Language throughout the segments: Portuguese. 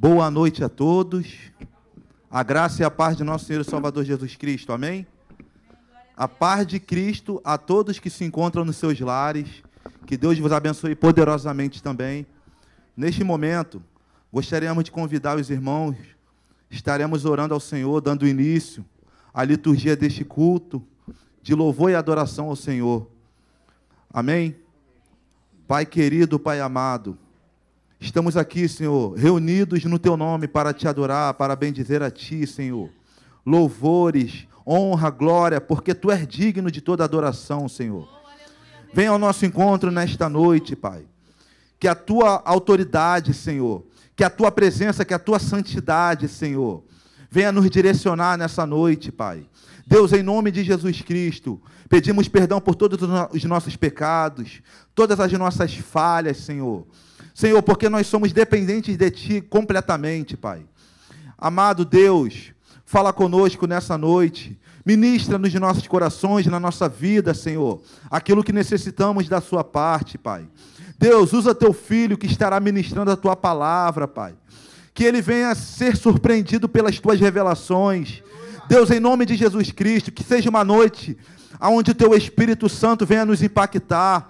Boa noite a todos. A graça e a paz de nosso Senhor e Salvador Jesus Cristo. Amém? A paz de Cristo a todos que se encontram nos seus lares. Que Deus vos abençoe poderosamente também. Neste momento, gostaríamos de convidar os irmãos. Estaremos orando ao Senhor, dando início à liturgia deste culto de louvor e adoração ao Senhor. Amém? Pai querido, Pai amado, Estamos aqui, Senhor, reunidos no Teu nome para te adorar, para bendizer a Ti, Senhor. Louvores, honra, glória, porque Tu és digno de toda adoração, Senhor. Venha ao nosso encontro nesta noite, Pai. Que a Tua autoridade, Senhor, que a Tua presença, que a Tua santidade, Senhor, venha nos direcionar nessa noite, Pai. Deus, em nome de Jesus Cristo, pedimos perdão por todos os nossos pecados, todas as nossas falhas, Senhor. Senhor, porque nós somos dependentes de Ti completamente, Pai. Amado Deus, fala conosco nessa noite. Ministra nos nossos corações, na nossa vida, Senhor, aquilo que necessitamos da Sua parte, Pai. Deus, usa Teu filho que estará ministrando a Tua palavra, Pai. Que ele venha ser surpreendido pelas Tuas revelações. Deus, em nome de Jesus Cristo, que seja uma noite onde o Teu Espírito Santo venha nos impactar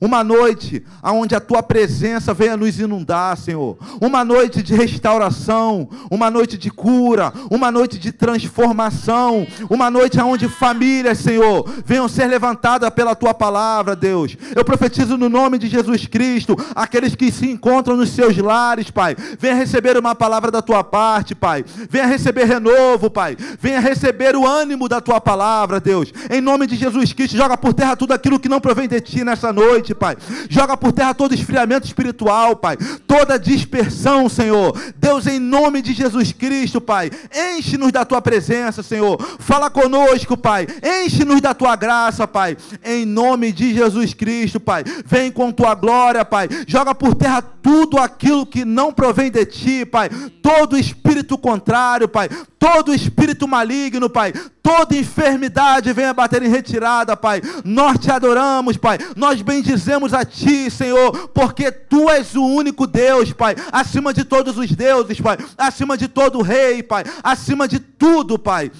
uma noite onde a tua presença venha nos inundar, Senhor. Uma noite de restauração, uma noite de cura, uma noite de transformação, uma noite onde famílias, Senhor, venham ser levantadas pela tua palavra, Deus. Eu profetizo no nome de Jesus Cristo, aqueles que se encontram nos seus lares, Pai. Venha receber uma palavra da tua parte, Pai. Venha receber renovo, Pai. Venha receber o ânimo da tua palavra, Deus. Em nome de Jesus Cristo, joga por terra tudo aquilo que não provém de ti nessa noite noite, Pai. Joga por terra todo esfriamento espiritual, Pai. Toda dispersão, Senhor. Deus, em nome de Jesus Cristo, Pai. Enche-nos da tua presença, Senhor. Fala conosco, Pai. Enche-nos da tua graça, Pai. Em nome de Jesus Cristo, Pai. Vem com tua glória, Pai. Joga por terra tudo aquilo que não provém de ti, Pai. Todo espírito contrário, Pai. Todo espírito maligno, Pai. Toda enfermidade venha bater em retirada, Pai. Nós te adoramos, Pai. Nós bendizemos a Ti, Senhor, porque Tu és o único Deus, Pai, acima de todos os deuses, Pai, acima de todo rei, Pai, acima de tudo, Pai.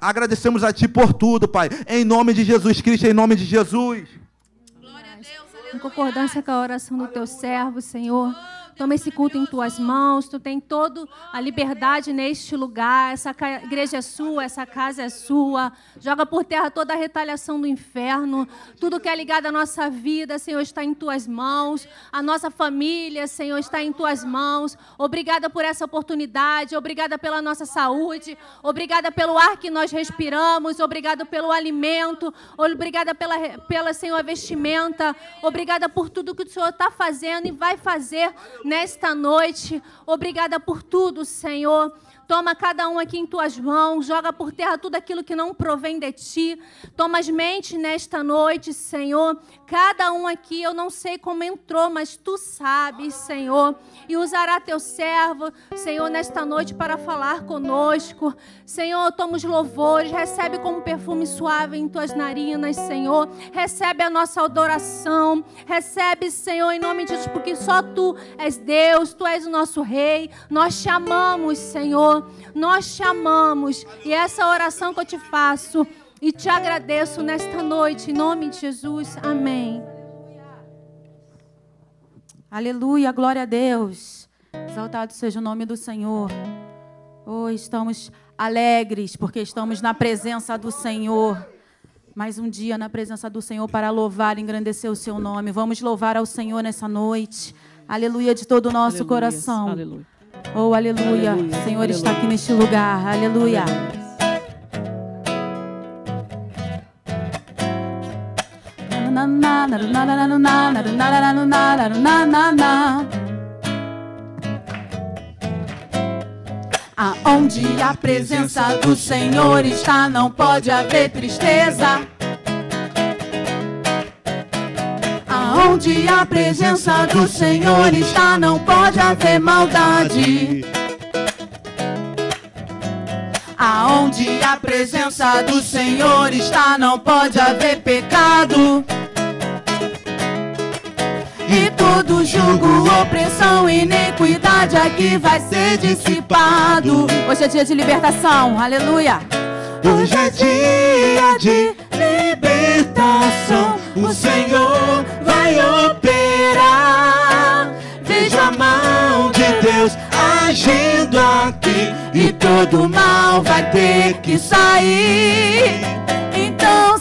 Agradecemos a Ti por tudo, Pai, em nome de Jesus Cristo, em nome de Jesus. Glória a Deus, aleluia. Em concordância com a oração do Teu servo, Senhor. Toma esse culto em tuas mãos. Tu tem toda a liberdade neste lugar. Essa igreja é sua, essa casa é sua. Joga por terra toda a retaliação do inferno. Tudo que é ligado à nossa vida, Senhor, está em tuas mãos. A nossa família, Senhor, está em tuas mãos. Obrigada por essa oportunidade. Obrigada pela nossa saúde. Obrigada pelo ar que nós respiramos. Obrigada pelo alimento. Obrigada pela, pela Senhor, vestimenta. Obrigada por tudo que o Senhor está fazendo e vai fazer nesta noite. Obrigada por tudo, Senhor. Toma cada um aqui em tuas mãos, joga por terra tudo aquilo que não provém de ti. Toma as mentes nesta noite, Senhor. Cada um aqui, eu não sei como entrou, mas tu sabes, Senhor. E usará teu servo, Senhor, nesta noite para falar conosco. Senhor, toma os louvores, recebe como perfume suave em tuas narinas, Senhor. Recebe a nossa adoração. Recebe, Senhor, em nome de Jesus, porque só tu és Deus, tu és o nosso Rei. Nós te amamos, Senhor nós te amamos e essa oração que eu te faço e te agradeço nesta noite, em nome de Jesus. Amém. Aleluia, glória a Deus. Exaltado seja o nome do Senhor. Oh, estamos alegres porque estamos na presença do Senhor. Mais um dia na presença do Senhor para louvar e engrandecer o seu nome. Vamos louvar ao Senhor nessa noite. Aleluia de todo o nosso Aleluia. coração. Aleluia. Oh, aleluia. aleluia. O Senhor aleluia. está aqui neste lugar. Aleluia. Aonde a presença do Senhor está, não pode haver tristeza. Onde a presença do Senhor está, não pode haver maldade. Aonde a presença do Senhor está, não pode haver pecado. E todo jugo, opressão, iniquidade aqui vai ser dissipado. Hoje é dia de libertação, aleluia. Hoje é dia de libertação. O Senhor vai operar. Vejo a mão de Deus agindo aqui e todo mal vai ter que sair.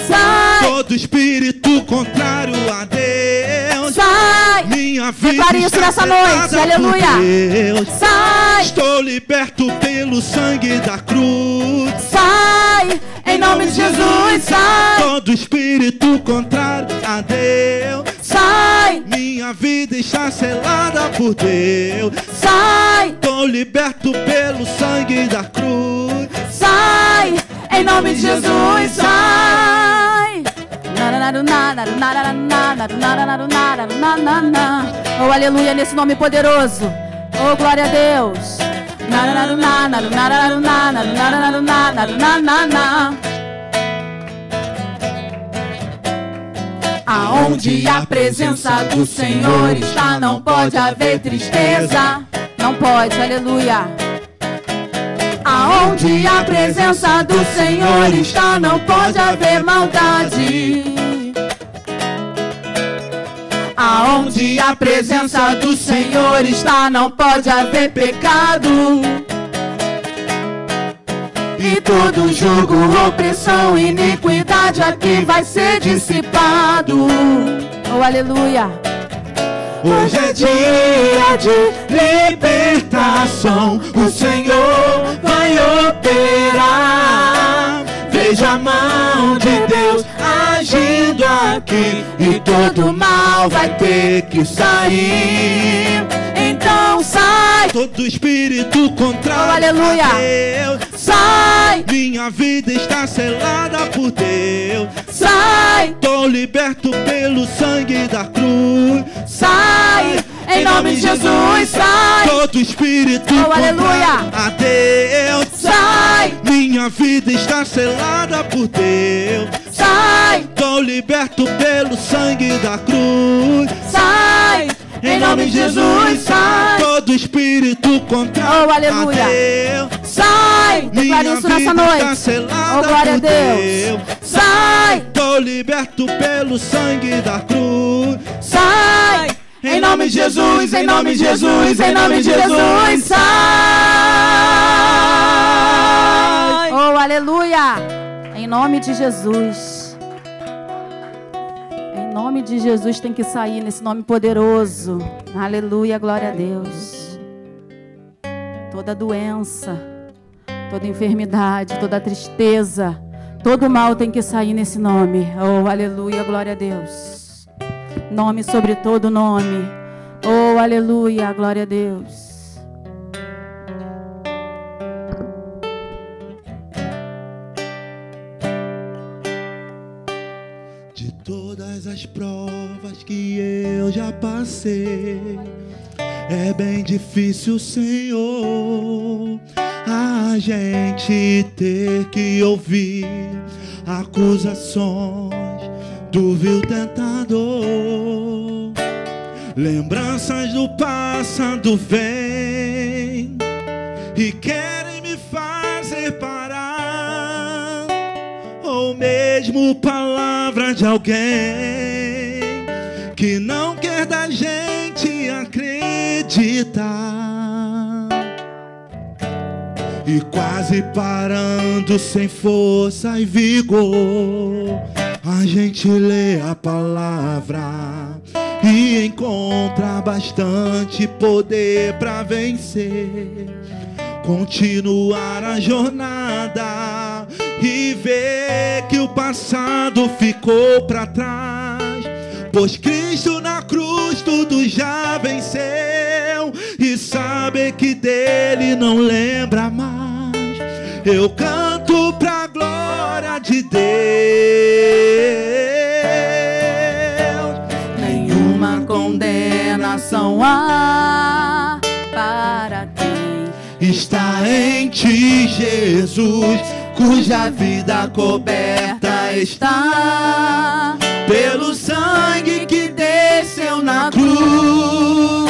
Sai. Todo espírito contrário a Deus. Sai. Minha vida Declare isso está nessa noite, aleluia. Deus. Sai. Estou liberto pelo sangue da cruz. Sai. Em nome de Jesus, sai. Todo espírito contrário a Deus. Sai. Minha vida está selada por Deus. Sai. Estou liberto pelo sangue da cruz. Sai, em nome de Jesus, sai. Oh, aleluia, nesse nome poderoso. Oh, glória a Deus. Aonde a presença do Senhor está, não pode haver tristeza. Não pode, aleluia. Aonde a presença do Senhor está, não pode haver maldade. Aonde a presença do Senhor está, não pode haver pecado. E todo jugo, opressão, iniquidade aqui vai ser dissipado. Oh, aleluia. Hoje é dia de libertação. O Senhor vai operar. Veja a mão de Deus agindo aqui. E todo mal vai ter que sair. Então sai, Todo espírito contrário Oh, aleluia. Deus. sai, Minha vida está selada por Deus. sai, Estou liberto pelo sangue da cruz. sai. Em nome de Jesus, sai, Todo espírito Oh, aleluia. a Deus. Sai, Minha vida está selada por Deus. sai, Estou liberto pelo sangue da cruz. sai. Em nome de Jesus, sai, Todo espírito contrário Oh, aleluia. Deus. sai. Declare Minha isso nessa vida noite. está selada Oh, glória a por Deus. Sai, Estou liberto pelo sangue da cruz. sai. Em nome de Jesus, em nome de Jesus, em nome de Jesus, sai. Aleluia. Em nome de Jesus. Em nome de Jesus tem que sair nesse nome poderoso. Aleluia, glória a Deus. Toda doença, toda enfermidade, toda tristeza, todo mal tem que sair nesse nome. Oh, aleluia, glória a Deus. Nome sobre todo nome. Oh, aleluia, glória a Deus. É bem difícil, Senhor, a gente ter que ouvir acusações do vil tentador. Lembranças do passado vêm e querem me fazer parar ou mesmo palavra de alguém que não quer da gente acreditar. E quase parando sem força e vigor, a gente lê a palavra e encontra bastante poder para vencer continuar a jornada e ver que o passado ficou para trás. Pois Cristo na cruz tudo já venceu e saber que dele não lembra mais. Eu canto pra glória de Deus. Nenhuma condenação há para quem está em ti, Jesus, cuja vida coberta está pelo sangue que desceu na cruz.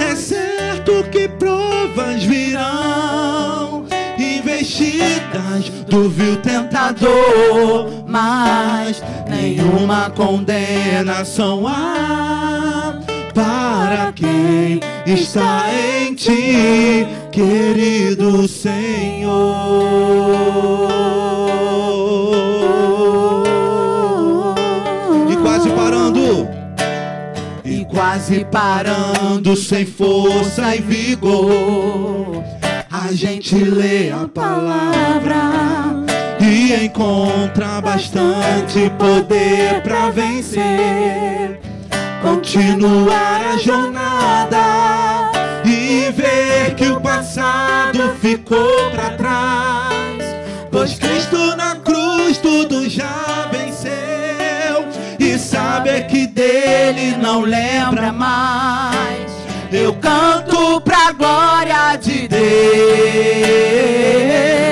É certo que provas virão, investidas do vil tentador, mas nenhuma condenação há para quem está em ti, querido Senhor. Quase parando, sem força e vigor. A gente lê a palavra e encontra bastante poder para vencer. Continuar a jornada e ver que o passado ficou para trás. Pois Cristo na cruz tudo dele não lembra mais. Eu canto pra glória de Deus.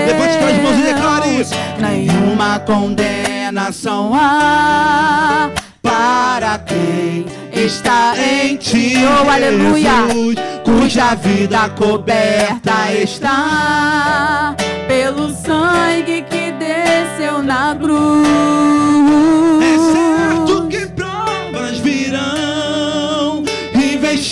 Levante suas mãos e declare isso. Nenhuma condenação há para quem está em ti, Oh, aleluia. Cuja vida coberta está Pelo sangue que desceu na cruz.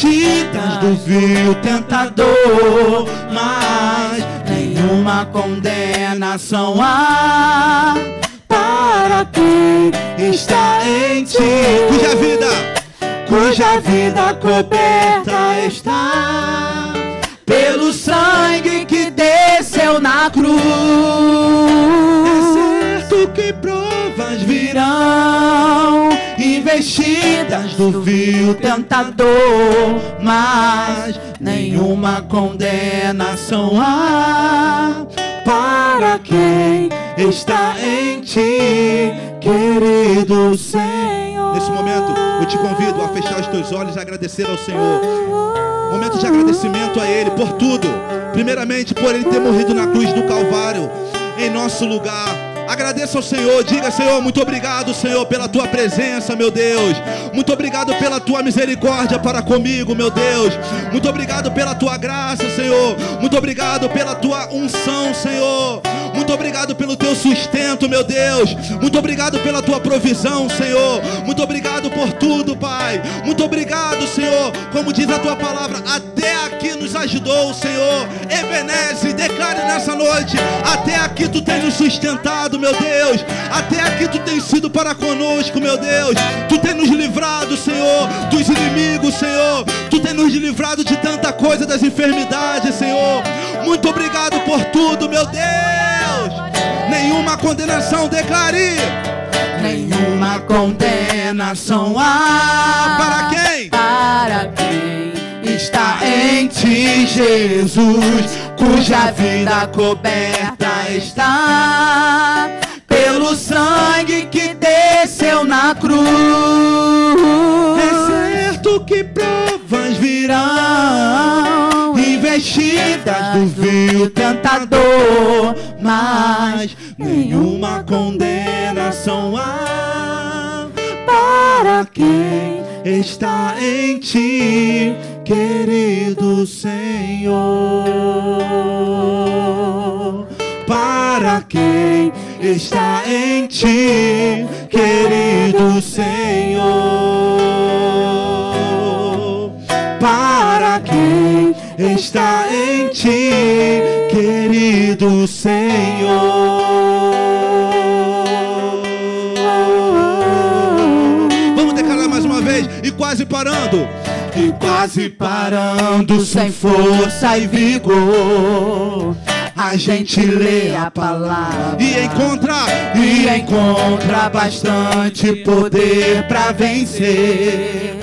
Investidas do vil tentador, mas nenhuma condenação há para quem está em ti, Cuja vida cuja vida coberta está pelo sangue que desceu na cruz. É certo que provas virão, investidas do vil tentador, mas nenhuma condenação há para quem está em ti, querido Senhor. Nesse momento, eu te convido a fechar os teus olhos e agradecer ao Senhor. Momento de agradecimento a Ele por tudo. Primeiramente, por Ele ter morrido na cruz do Calvário, em nosso lugar. Agradeça ao Senhor, diga Senhor, muito obrigado, Senhor, pela tua presença, meu Deus. Muito obrigado pela tua misericórdia para comigo, meu Deus. Muito obrigado pela tua graça, Senhor. Muito obrigado pela tua unção, Senhor. Muito obrigado pelo teu sustento, meu Deus. Muito obrigado pela tua provisão, Senhor. Muito obrigado por tudo, Pai. Muito obrigado, Senhor. Como diz a tua palavra, até aqui nos ajudou, Senhor. Ebeneze, declare nessa noite: até aqui tu tens nos sustentado, meu Deus. Até aqui tu tens sido para conosco, meu Deus. Tu tens nos livrado, Senhor, dos inimigos, Senhor. Tu tens nos livrado de tanta coisa, das enfermidades, Senhor. Muito obrigado por tudo, meu Deus. Nenhuma condenação declare. Nenhuma condenação há Para quem? Para quem está em ti, Jesus, cuja vida coberta está pelo sangue que desceu na cruz. É certo que provas virão, investidas do vil tentador, mas nenhuma condenação há para quem está em ti, querido Senhor. Para quem está em ti, querido Senhor. Para quem está em ti, querido Senhor. Vamos declarar mais uma vez e quase parando. E quase parando sem força e vigor. A gente lê a palavra E encontra e encontra bastante poder pra vencer.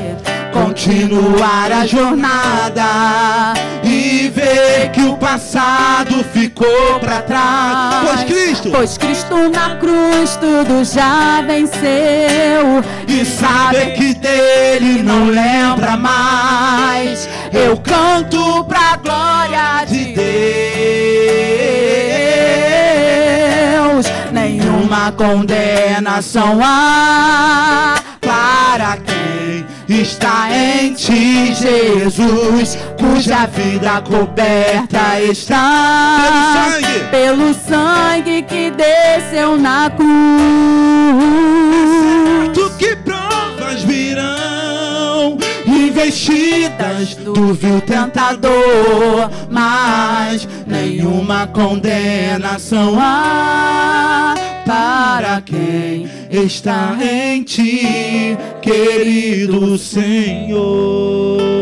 Continuar a jornada e ver que o passado ficou pra trás. Pois Cristo Pois Cristo na cruz tudo já venceu. e sabe que dele não lembra mais. Eu canto pra glória de Deus. Nenhuma condenação há Jesus, cuja vida coberta está pelo sangue que desceu na cruz. Tu que provas virão investidas do vil tentador, mas nenhuma condenação há para quem está em ti, querido Senhor.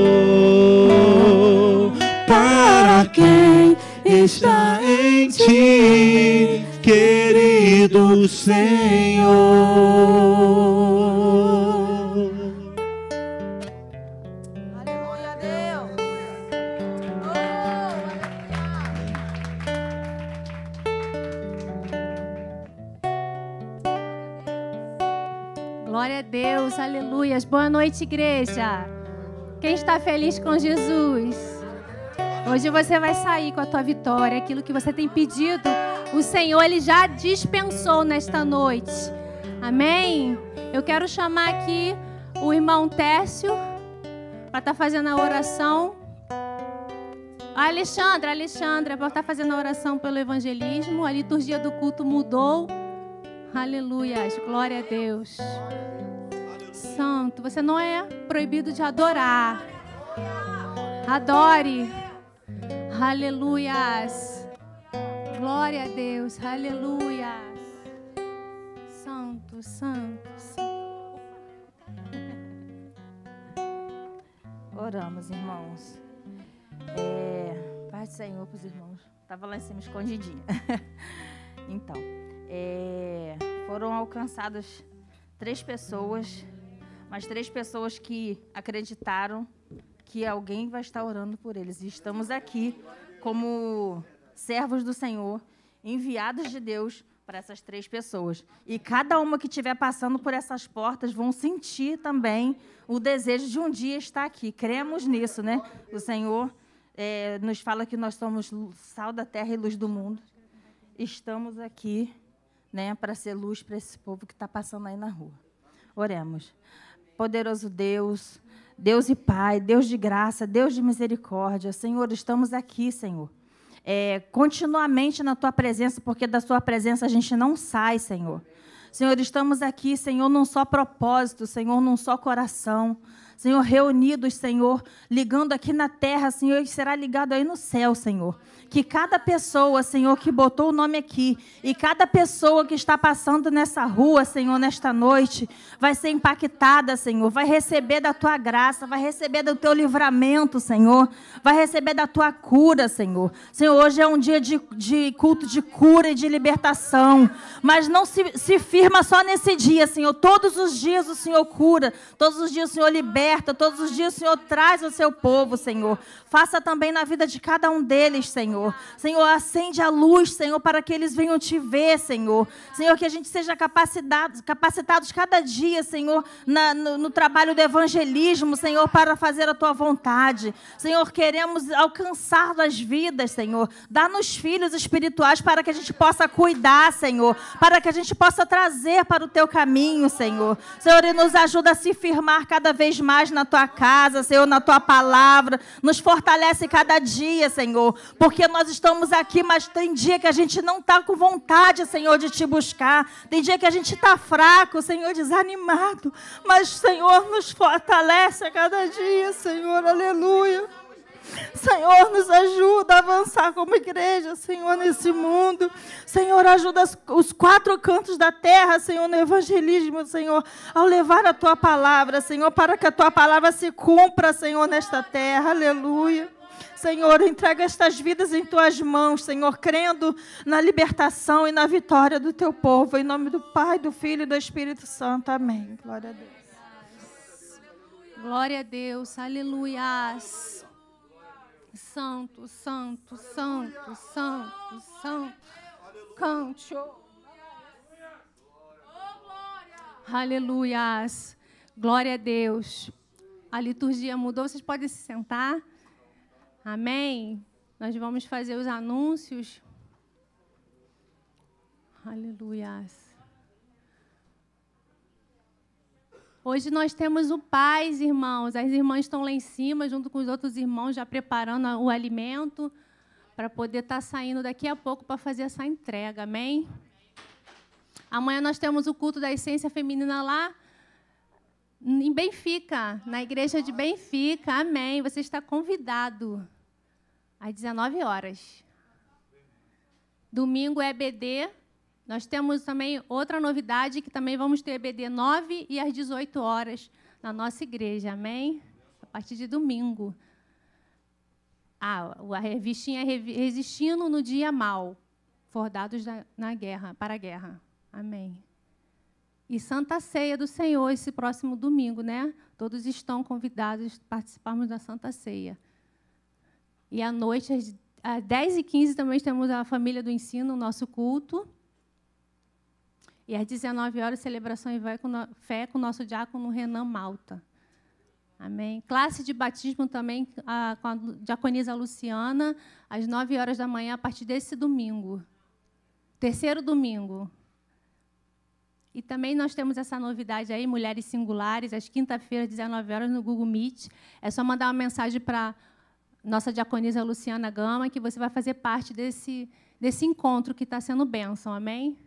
Quem está em ti, querido Senhor. Glória a Deus, aleluias. Boa noite, igreja. Quem está feliz com Jesus? Hoje você vai sair com a tua vitória, aquilo que você tem pedido, o Senhor ele já dispensou nesta noite. Amém? Eu quero chamar aqui o irmão Tércio para estar tá fazendo a oração. A Alexandra, Alexandra, para estar tá fazendo a oração pelo evangelismo. A liturgia do culto mudou. Aleluia, glória a Deus. Santo, você não é proibido de adorar. Adore. Aleluias. Glória a Deus. Aleluia. Santo, santo, santo. Oramos, irmãos. É, Paz do Senhor para os irmãos. Estava lá em cima escondidinha. então. É, foram alcançadas três pessoas, mas três pessoas que acreditaram que alguém vai estar orando por eles. E estamos aqui como servos do Senhor, enviados de Deus para essas três pessoas. E cada uma que estiver passando por essas portas vão sentir também o desejo de um dia estar aqui. Cremos nisso, né? O Senhor é, nos fala que nós somos sal da terra e luz do mundo. Estamos aqui né, para ser luz para esse povo que está passando aí na rua. Oremos. Poderoso Deus, Deus e Pai, Deus de graça, Deus de misericórdia, Senhor, estamos aqui, Senhor. É, continuamente na tua presença, porque da tua presença a gente não sai, Senhor. Senhor, estamos aqui, Senhor, num só propósito, Senhor, num só coração. Senhor, reunidos, Senhor, ligando aqui na terra, Senhor, e será ligado aí no céu, Senhor que cada pessoa, Senhor, que botou o nome aqui, e cada pessoa que está passando nessa rua, Senhor, nesta noite, vai ser impactada, Senhor, vai receber da tua graça, vai receber do teu livramento, Senhor, vai receber da tua cura, Senhor. Senhor, hoje é um dia de, de culto de cura e de libertação, mas não se, se firma só nesse dia, Senhor. Todos os dias o Senhor cura, todos os dias o Senhor liberta, todos os dias o Senhor traz o seu povo, Senhor. Faça também na vida de cada um deles, Senhor. Senhor. Senhor, acende a luz, Senhor, para que eles venham te ver, Senhor. Senhor, que a gente seja capacitados, capacitados cada dia, Senhor, na, no, no trabalho do evangelismo, Senhor, para fazer a tua vontade. Senhor, queremos alcançar as vidas, Senhor. Dá-nos filhos espirituais para que a gente possa cuidar, Senhor. Para que a gente possa trazer para o teu caminho, Senhor. Senhor, e nos ajuda a se firmar cada vez mais na tua casa, Senhor, na tua palavra. Nos fortalece cada dia, Senhor. Porque nós estamos aqui, mas tem dia que a gente não está com vontade, Senhor, de te buscar. Tem dia que a gente está fraco, Senhor, desanimado. Mas, Senhor, nos fortalece a cada dia, Senhor, aleluia. Senhor, nos ajuda a avançar como igreja, Senhor, nesse mundo. Senhor, ajuda os quatro cantos da terra, Senhor, no evangelismo, Senhor, ao levar a tua palavra, Senhor, para que a tua palavra se cumpra, Senhor, nesta terra. Aleluia. Senhor, entrega estas vidas em tuas mãos, Senhor, crendo na libertação e na vitória do teu povo. Em nome do Pai, do Filho e do Espírito Santo. Amém. Glória a Deus. Glória a Deus. Aleluias. Santo, santo, santo, santo, santo. Cante. Aleluias. Glória a Deus. A liturgia mudou. Vocês podem se sentar. Amém? Nós vamos fazer os anúncios. Aleluia. Hoje nós temos o paz, irmãos. As irmãs estão lá em cima, junto com os outros irmãos, já preparando o alimento para poder estar tá saindo daqui a pouco para fazer essa entrega. Amém? Amanhã nós temos o culto da essência feminina lá em Benfica, na igreja de Benfica. Amém. Você está convidado às 19 horas. Domingo é EBD. Nós temos também outra novidade que também vamos ter EBD 9 e às 18 horas na nossa igreja. Amém? A partir de domingo. Ah, a revistinha Resistindo no Dia Mal. Fordados na guerra, para a guerra. Amém. E Santa Ceia do Senhor esse próximo domingo, né? Todos estão convidados a participarmos da Santa Ceia. E à noite, às, às 10h15, também temos a família do ensino, o nosso culto. E às 19 horas, celebração e fé com o nosso diácono Renan Malta. Amém. Classe de batismo também a, com a diaconisa Luciana, às 9 horas da manhã, a partir desse domingo. Terceiro domingo. E também nós temos essa novidade aí, Mulheres Singulares, às quinta-feiras, 19 horas, no Google Meet. É só mandar uma mensagem para nossa diaconisa Luciana Gama, que você vai fazer parte desse, desse encontro que está sendo bênção. Amém?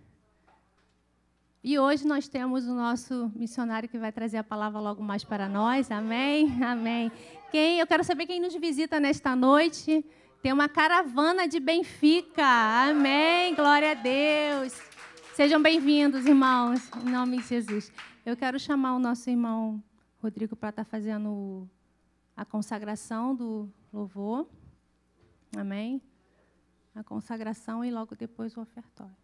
E hoje nós temos o nosso missionário que vai trazer a palavra logo mais para nós. Amém? Amém. Quem? Eu quero saber quem nos visita nesta noite. Tem uma caravana de Benfica. Amém. Glória a Deus. Sejam bem-vindos, irmãos, em nome de Jesus. Eu quero chamar o nosso irmão Rodrigo para estar fazendo a consagração do louvor. Amém? A consagração e logo depois o ofertório.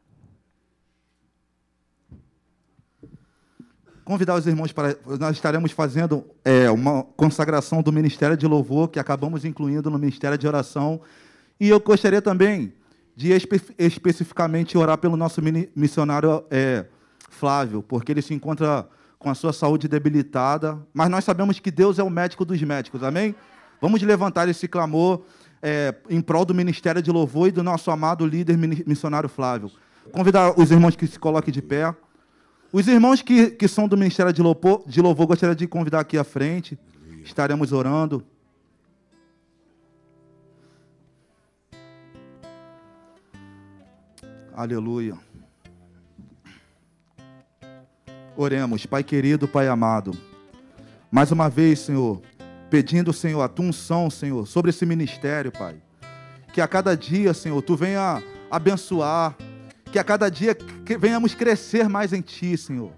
Convidar os irmãos para. Nós estaremos fazendo é, uma consagração do Ministério de Louvor, que acabamos incluindo no Ministério de Oração. E eu gostaria também de espe especificamente orar pelo nosso missionário é, Flávio, porque ele se encontra com a sua saúde debilitada, mas nós sabemos que Deus é o médico dos médicos, amém? Vamos levantar esse clamor é, em prol do ministério de louvor e do nosso amado líder missionário Flávio. Convidar os irmãos que se coloquem de pé. Os irmãos que, que são do ministério de louvor, de louvor, gostaria de convidar aqui à frente. Estaremos orando. Aleluia. Oremos, Pai querido, Pai amado. Mais uma vez, Senhor, pedindo, Senhor, a tua unção, Senhor, sobre esse ministério, Pai. Que a cada dia, Senhor, tu venha abençoar. Que a cada dia venhamos crescer mais em Ti, Senhor.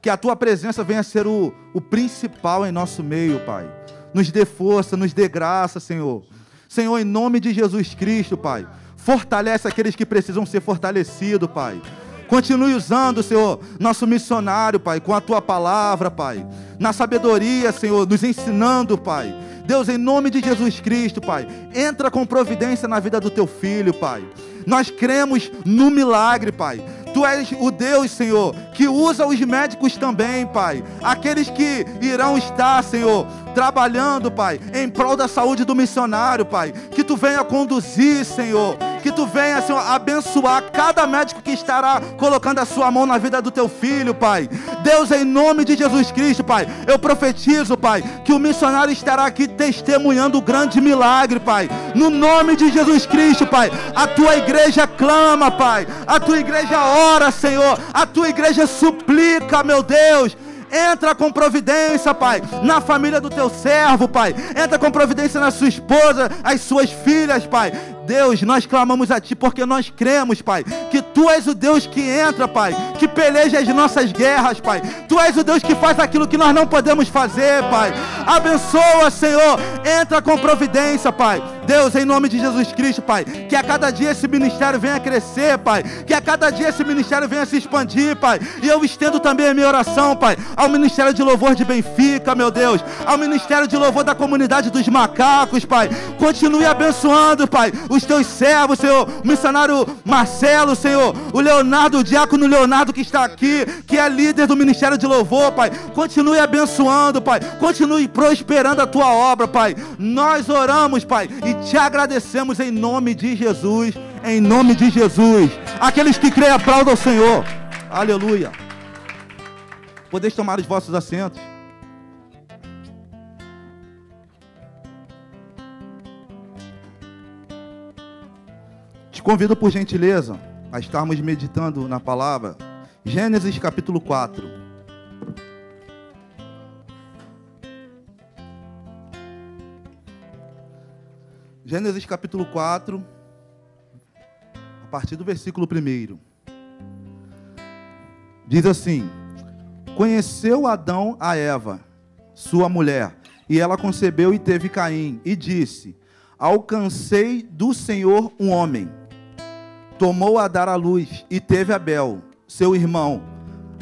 Que a Tua presença venha ser o, o principal em nosso meio, Pai. Nos dê força, nos dê graça, Senhor. Senhor, em nome de Jesus Cristo, Pai. Fortalece aqueles que precisam ser fortalecidos, Pai. Continue usando, Senhor, nosso missionário, Pai, com a tua palavra, Pai. Na sabedoria, Senhor, nos ensinando, Pai. Deus, em nome de Jesus Cristo, Pai, entra com providência na vida do teu filho, Pai. Nós cremos no milagre, Pai. Tu és o Deus, Senhor, que usa os médicos também, Pai. Aqueles que irão estar, Senhor, trabalhando, Pai, em prol da saúde do missionário, Pai. Que tu venha conduzir, Senhor. Que tu venha, Senhor, abençoar cada médico que estará colocando a sua mão na vida do teu filho, Pai. Deus, em nome de Jesus Cristo, Pai, eu profetizo, Pai, que o missionário estará aqui testemunhando o grande milagre, Pai. No nome de Jesus Cristo, Pai. A tua igreja clama, Pai. A tua igreja ora, Senhor. A tua igreja suplica, meu Deus. Entra com providência, Pai, na família do teu servo, Pai. Entra com providência na sua esposa, as suas filhas, Pai. Deus, nós clamamos a Ti porque nós cremos, Pai, que Tu és o Deus que entra, Pai, que peleja as nossas guerras, Pai. Tu és o Deus que faz aquilo que nós não podemos fazer, Pai. Abençoa, Senhor. Entra com providência, Pai. Deus, em nome de Jesus Cristo, Pai, que a cada dia esse ministério venha crescer, Pai. Que a cada dia esse ministério venha se expandir, Pai. E eu estendo também a minha oração, Pai, ao Ministério de Louvor de Benfica, meu Deus. Ao Ministério de Louvor da comunidade dos macacos, Pai. Continue abençoando, Pai, os teus servos, Senhor. O missionário Marcelo, Senhor. O Leonardo, o diácono Leonardo que está aqui, que é líder do Ministério de Louvor, Pai. Continue abençoando, Pai. Continue prosperando a tua obra, Pai. Nós oramos, Pai, e te agradecemos em nome de Jesus. Em nome de Jesus. Aqueles que creem, aplaudam o Senhor. Aleluia. Podeis tomar os vossos assentos. Convido, por gentileza, a estarmos meditando na palavra. Gênesis capítulo 4. Gênesis capítulo 4, a partir do versículo 1. Diz assim: Conheceu Adão a Eva, sua mulher, e ela concebeu e teve Caim, e disse: Alcancei do Senhor um homem. Tomou a dar à luz e teve Abel, seu irmão.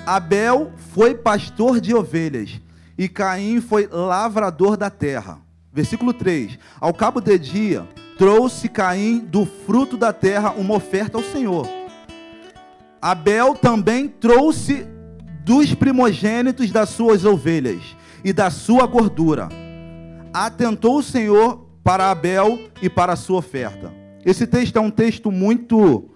Abel foi pastor de ovelhas, e Caim foi lavrador da terra. Versículo 3: Ao cabo de dia, trouxe Caim do fruto da terra uma oferta ao Senhor. Abel também trouxe dos primogênitos das suas ovelhas e da sua gordura. Atentou o Senhor para Abel e para a sua oferta. Esse texto é um texto muito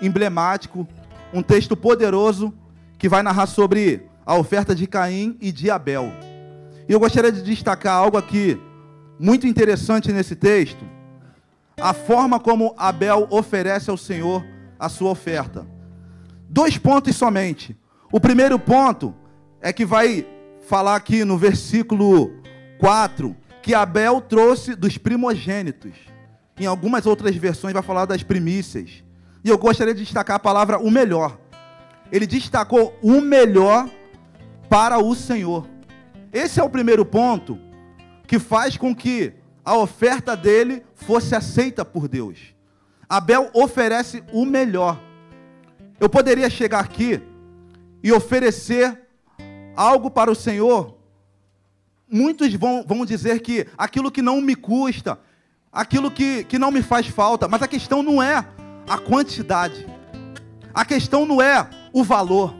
emblemático, um texto poderoso que vai narrar sobre a oferta de Caim e de Abel. E eu gostaria de destacar algo aqui muito interessante nesse texto, a forma como Abel oferece ao Senhor a sua oferta. Dois pontos somente. O primeiro ponto é que vai falar aqui no versículo 4 que Abel trouxe dos primogênitos. Em algumas outras versões vai falar das primícias. E eu gostaria de destacar a palavra o melhor. Ele destacou o melhor para o Senhor. Esse é o primeiro ponto que faz com que a oferta dele fosse aceita por Deus. Abel oferece o melhor. Eu poderia chegar aqui e oferecer algo para o Senhor. Muitos vão, vão dizer que aquilo que não me custa, aquilo que, que não me faz falta, mas a questão não é a quantidade, a questão não é o valor,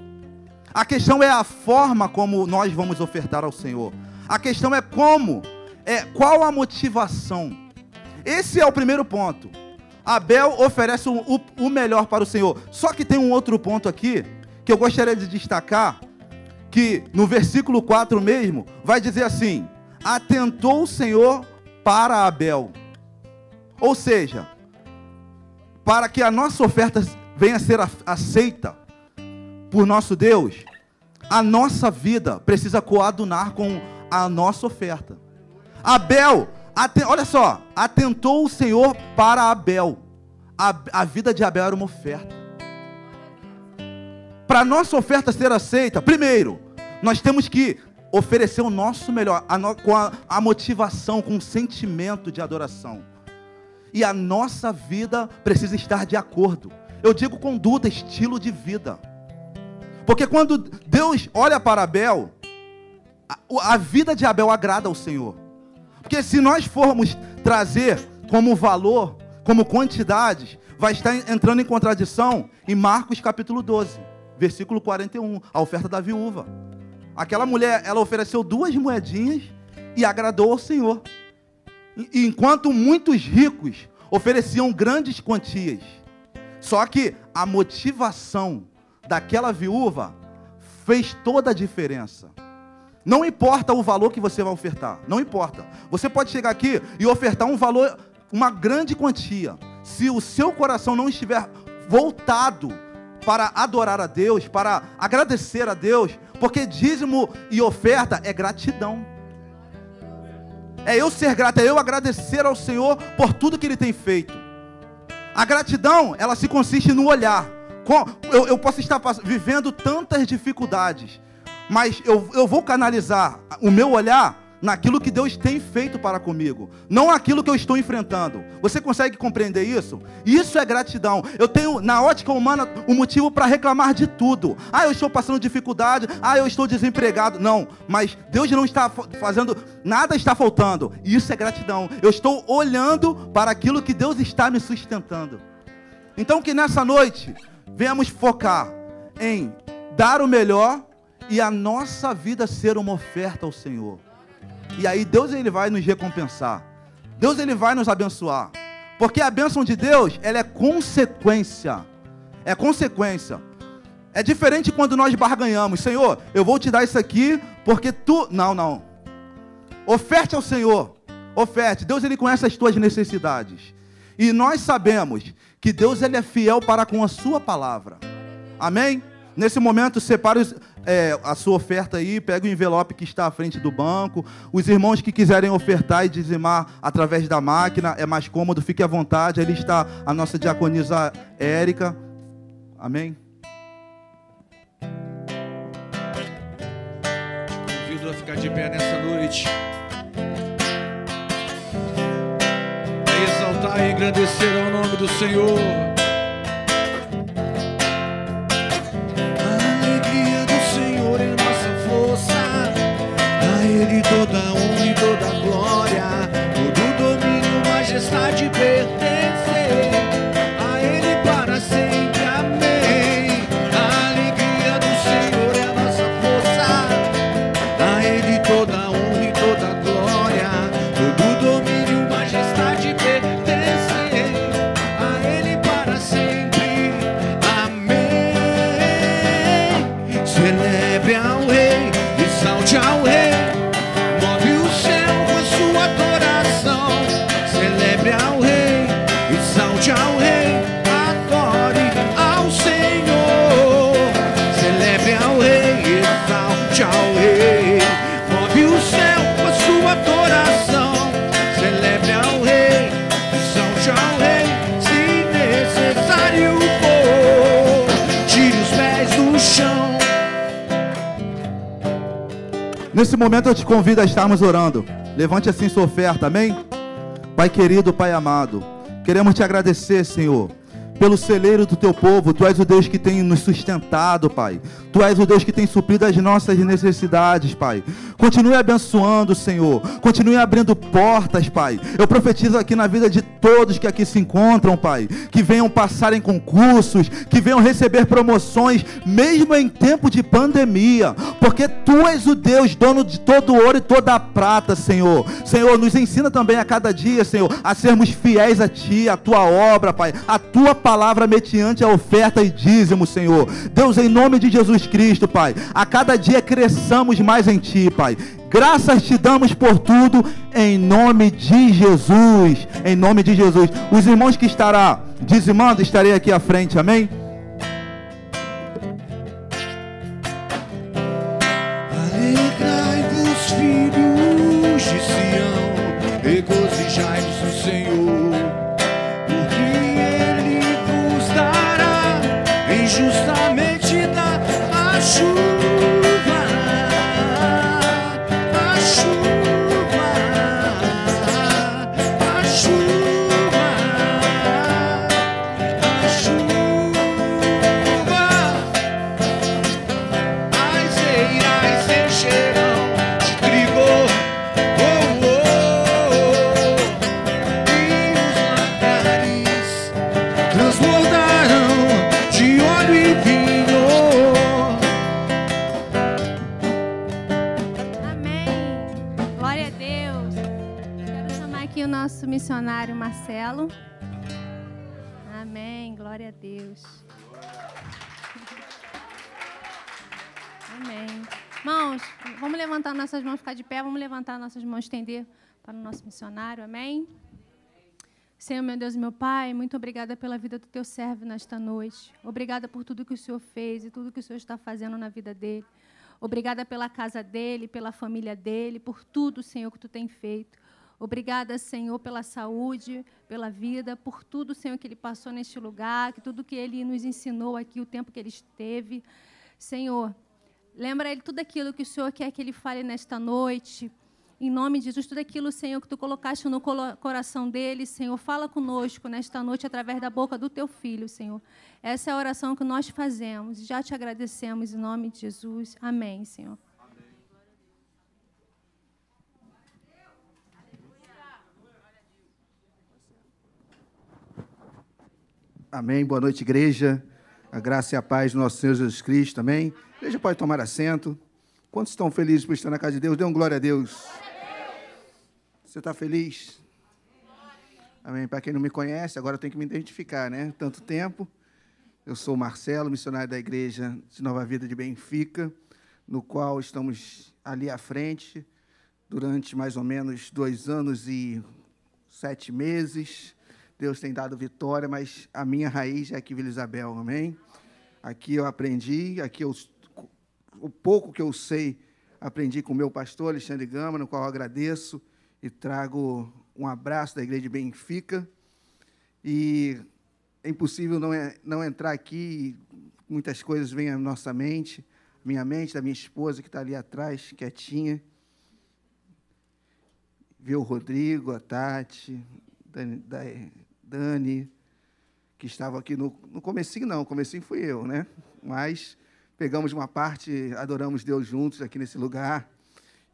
a questão é a forma como nós vamos ofertar ao Senhor, a questão é como é qual a motivação. Esse é o primeiro ponto. Abel oferece o, o, o melhor para o Senhor. Só que tem um outro ponto aqui que eu gostaria de destacar, que no versículo 4 mesmo, vai dizer assim: Atentou o Senhor para Abel. Ou seja, para que a nossa oferta venha a ser aceita por nosso Deus, a nossa vida precisa coadunar com a nossa oferta. Abel, olha só, atentou o Senhor para Abel. A, a vida de Abel era uma oferta. Para nossa oferta ser aceita, primeiro, nós temos que oferecer o nosso melhor, a no, com a, a motivação, com o sentimento de adoração. E a nossa vida precisa estar de acordo. Eu digo conduta, estilo de vida. Porque quando Deus olha para Abel, a, a vida de Abel agrada ao Senhor. Porque se nós formos trazer como valor, como quantidades, vai estar entrando em contradição em Marcos capítulo 12, versículo 41, a oferta da viúva. Aquela mulher, ela ofereceu duas moedinhas e agradou ao Senhor. Enquanto muitos ricos ofereciam grandes quantias. Só que a motivação daquela viúva fez toda a diferença. Não importa o valor que você vai ofertar, não importa. Você pode chegar aqui e ofertar um valor, uma grande quantia. Se o seu coração não estiver voltado para adorar a Deus, para agradecer a Deus, porque dízimo e oferta é gratidão. É eu ser grato, é eu agradecer ao Senhor por tudo que Ele tem feito. A gratidão, ela se consiste no olhar. Eu, posso estar vivendo tantas dificuldades, mas eu vou canalizar o meu olhar naquilo que Deus tem feito para comigo, não aquilo que eu estou enfrentando. Você consegue compreender isso? Isso é gratidão. Eu tenho, na ótica humana, o um motivo para reclamar de tudo. Ah, eu estou passando dificuldade. Ah, eu estou desempregado. Não, mas Deus não está fazendo, nada está faltando. Isso é gratidão. Eu estou olhando para aquilo que Deus está me sustentando. Então, que nessa noite venhamos focar em dar o melhor e a nossa vida ser uma oferta ao Senhor. E aí Deus ele vai nos recompensar. Deus ele vai nos abençoar. Porque a bênção de Deus, ela é consequência. É consequência. É diferente quando nós barganhamos. Senhor, eu vou te dar isso aqui porque tu. Não, não. Oferte ao Senhor. Oferte. Deus ele conhece as tuas necessidades. E nós sabemos que Deus ele é fiel para com a sua palavra. Amém? Nesse momento, separe é, a sua oferta aí, pega o envelope que está à frente do banco. Os irmãos que quiserem ofertar e dizimar através da máquina, é mais cômodo, fique à vontade. Ali está a nossa diaconisa Érica. Amém? Convido a ficar de pé nessa noite. A exaltar e engrandecer ao nome do Senhor. Ele toda honra e toda glória. Todo domínio, majestade pertence. Nesse momento eu te convido a estarmos orando. Levante assim sua oferta, amém? Pai querido, Pai amado, queremos te agradecer, Senhor, pelo celeiro do teu povo. Tu és o Deus que tem nos sustentado, Pai. Tu és o Deus que tem suprido as nossas necessidades, Pai. Continue abençoando, Senhor. Continue abrindo portas, Pai. Eu profetizo aqui na vida de todos que aqui se encontram, Pai, que venham passar em concursos, que venham receber promoções, mesmo em tempo de pandemia, porque Tu és o Deus, dono de todo ouro e toda a prata, Senhor. Senhor, nos ensina também a cada dia, Senhor, a sermos fiéis a Ti, a Tua obra, Pai, a Tua palavra mediante a oferta e dízimo, Senhor. Deus, em nome de Jesus Cristo, Pai, a cada dia cresçamos mais em Ti, Pai. Graças te damos por tudo, em nome de Jesus. Em nome de Jesus. Os irmãos que estará dizimando, estarei aqui à frente, amém? Missionário Marcelo. Amém. Glória a Deus. Amém. Irmãos, vamos levantar nossas mãos, ficar de pé, vamos levantar nossas mãos, estender para o nosso missionário. Amém. Senhor, meu Deus e meu Pai, muito obrigada pela vida do teu servo nesta noite. Obrigada por tudo que o Senhor fez e tudo que o Senhor está fazendo na vida dele. Obrigada pela casa dele, pela família dele, por tudo, Senhor, que tu tem feito. Obrigada, Senhor, pela saúde, pela vida, por tudo, Senhor, que ele passou neste lugar, que tudo que ele nos ensinou aqui, o tempo que ele esteve. Senhor, lembra ele tudo aquilo que o Senhor quer que ele fale nesta noite. Em nome de Jesus, tudo aquilo, Senhor, que tu colocaste no coração dele, Senhor, fala conosco nesta noite através da boca do teu filho, Senhor. Essa é a oração que nós fazemos. Já te agradecemos em nome de Jesus. Amém, Senhor. Amém. Boa noite, igreja. A graça e a paz do nosso Senhor Jesus Cristo. Amém. A igreja pode tomar assento. Quantos estão felizes por estar na casa de Deus? Dê um glória a Deus. Você está feliz? Amém. Para quem não me conhece, agora eu tenho que me identificar, né? Tanto tempo. Eu sou Marcelo, missionário da Igreja de Nova Vida de Benfica, no qual estamos ali à frente durante mais ou menos dois anos e sete meses. Deus tem dado vitória, mas a minha raiz é aqui Vila Isabel, amém? Aqui eu aprendi, aqui eu, o pouco que eu sei, aprendi com o meu pastor Alexandre Gama, no qual eu agradeço e trago um abraço da Igreja de Benfica. E é impossível não, é, não entrar aqui, muitas coisas vêm à nossa mente, minha mente, da minha esposa que está ali atrás, quietinha. Ver o Rodrigo, a Tati, Dani, Dani que estava aqui no, no comecinho, não, comecinho fui eu, né? Mas pegamos uma parte, adoramos Deus juntos aqui nesse lugar.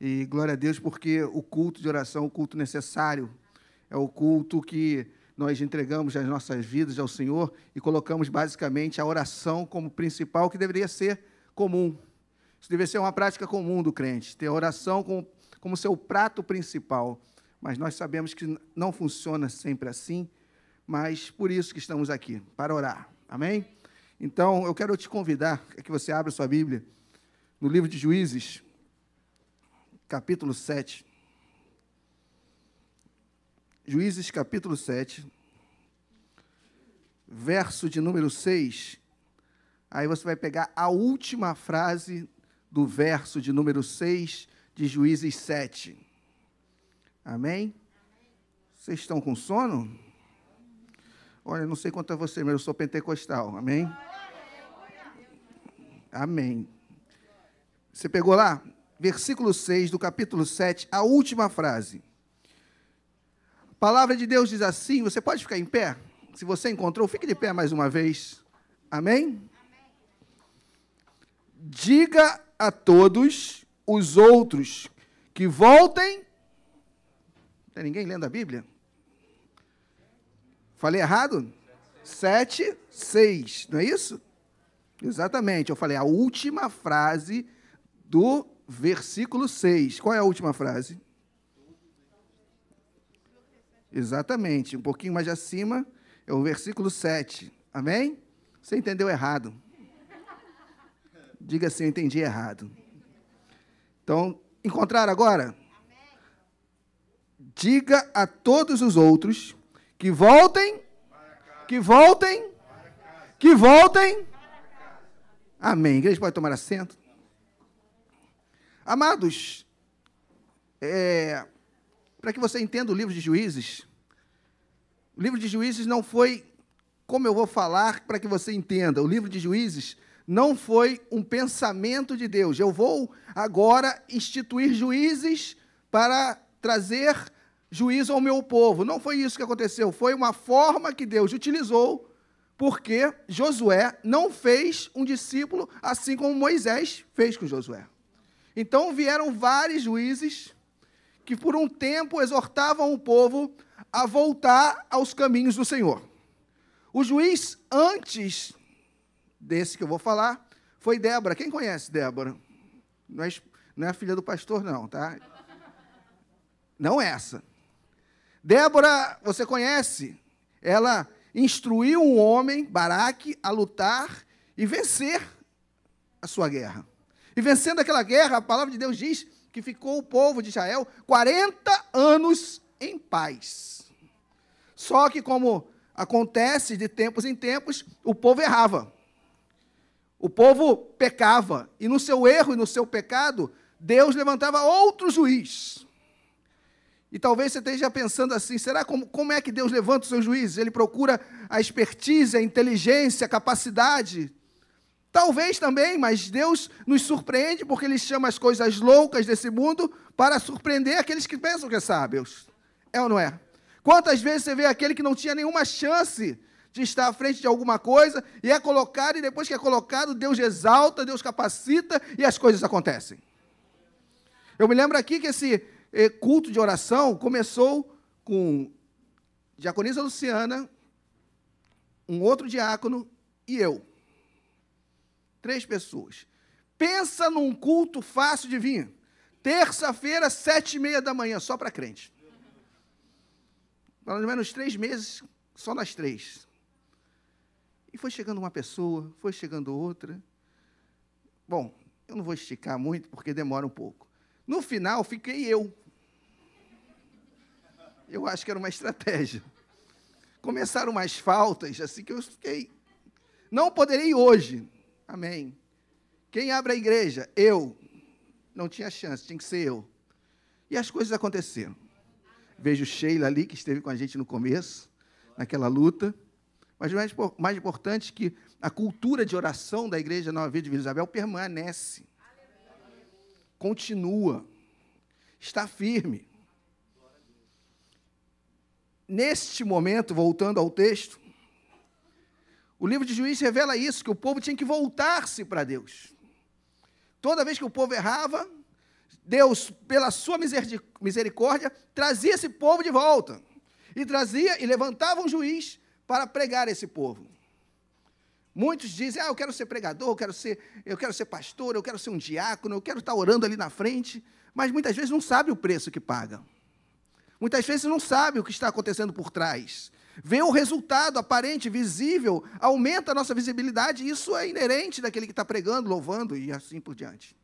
E glória a Deus, porque o culto de oração, o culto necessário, é o culto que nós entregamos as nossas vidas ao Senhor e colocamos basicamente a oração como principal, que deveria ser comum. Isso deveria ser uma prática comum do crente, ter a oração como, como seu prato principal. Mas nós sabemos que não funciona sempre assim, mas por isso que estamos aqui, para orar. Amém? Então, eu quero te convidar a que você abra sua Bíblia no livro de Juízes, capítulo 7. Juízes capítulo 7, verso de número 6. Aí você vai pegar a última frase do verso de número 6 de Juízes 7. Amém? Vocês estão com sono? Olha, não sei quanto a você, mas eu sou pentecostal. Amém? Amém. Você pegou lá? Versículo 6 do capítulo 7, a última frase. A palavra de Deus diz assim: você pode ficar em pé? Se você encontrou, fique de pé mais uma vez. Amém? Diga a todos os outros que voltem. Tem ninguém lendo a Bíblia? Falei errado? Sete, seis, não é isso? Exatamente, eu falei a última frase do versículo 6. Qual é a última frase? Exatamente, um pouquinho mais acima é o versículo 7. Amém? Você entendeu errado. Diga assim, eu entendi errado. Então, encontraram agora? Diga a todos os outros que voltem, que voltem, que voltem. Amém. A igreja pode tomar assento. Amados, é, para que você entenda o livro de Juízes, o livro de Juízes não foi, como eu vou falar para que você entenda, o livro de Juízes não foi um pensamento de Deus. Eu vou agora instituir juízes para trazer juízo ao meu povo. Não foi isso que aconteceu, foi uma forma que Deus utilizou, porque Josué não fez um discípulo assim como Moisés fez com Josué. Então vieram vários juízes que por um tempo exortavam o povo a voltar aos caminhos do Senhor. O juiz antes desse que eu vou falar foi Débora. Quem conhece Débora? Não é, não é filha do pastor, não, tá? Não essa. Débora, você conhece? Ela instruiu um homem, Baraque, a lutar e vencer a sua guerra. E vencendo aquela guerra, a palavra de Deus diz que ficou o povo de Israel 40 anos em paz. Só que, como acontece de tempos em tempos, o povo errava. O povo pecava. E no seu erro e no seu pecado, Deus levantava outro juiz. E talvez você esteja pensando assim: será como, como é que Deus levanta os seus juízes? Ele procura a expertise, a inteligência, a capacidade. Talvez também, mas Deus nos surpreende porque Ele chama as coisas loucas desse mundo para surpreender aqueles que pensam que é sábios. É ou não é? Quantas vezes você vê aquele que não tinha nenhuma chance de estar à frente de alguma coisa e é colocado, e depois que é colocado, Deus exalta, Deus capacita e as coisas acontecem. Eu me lembro aqui que esse culto de oração começou com diaconisa Luciana, um outro diácono e eu. Três pessoas. Pensa num culto fácil de vir. Terça-feira, sete e meia da manhã, só para crente. Pelo menos três meses, só nas três. E foi chegando uma pessoa, foi chegando outra. Bom, eu não vou esticar muito porque demora um pouco. No final, fiquei eu. Eu acho que era uma estratégia. Começaram mais faltas, assim que eu fiquei. Não poderei hoje. Amém. Quem abre a igreja? Eu. Não tinha chance, tinha que ser eu. E as coisas aconteceram. Vejo Sheila ali, que esteve com a gente no começo, naquela luta. Mas o mais, mais importante é que a cultura de oração da igreja Nova Vida de Vila Isabel permanece. Continua. Está firme. Neste momento, voltando ao texto, o livro de Juízes revela isso, que o povo tinha que voltar-se para Deus. Toda vez que o povo errava, Deus, pela sua misericórdia, trazia esse povo de volta. E trazia e levantava um juiz para pregar esse povo. Muitos dizem: "Ah, eu quero ser pregador, eu quero ser, eu quero ser pastor, eu quero ser um diácono, eu quero estar orando ali na frente", mas muitas vezes não sabe o preço que paga. Muitas vezes não sabe o que está acontecendo por trás. Vê o resultado aparente, visível, aumenta a nossa visibilidade, isso é inerente daquele que está pregando, louvando e assim por diante.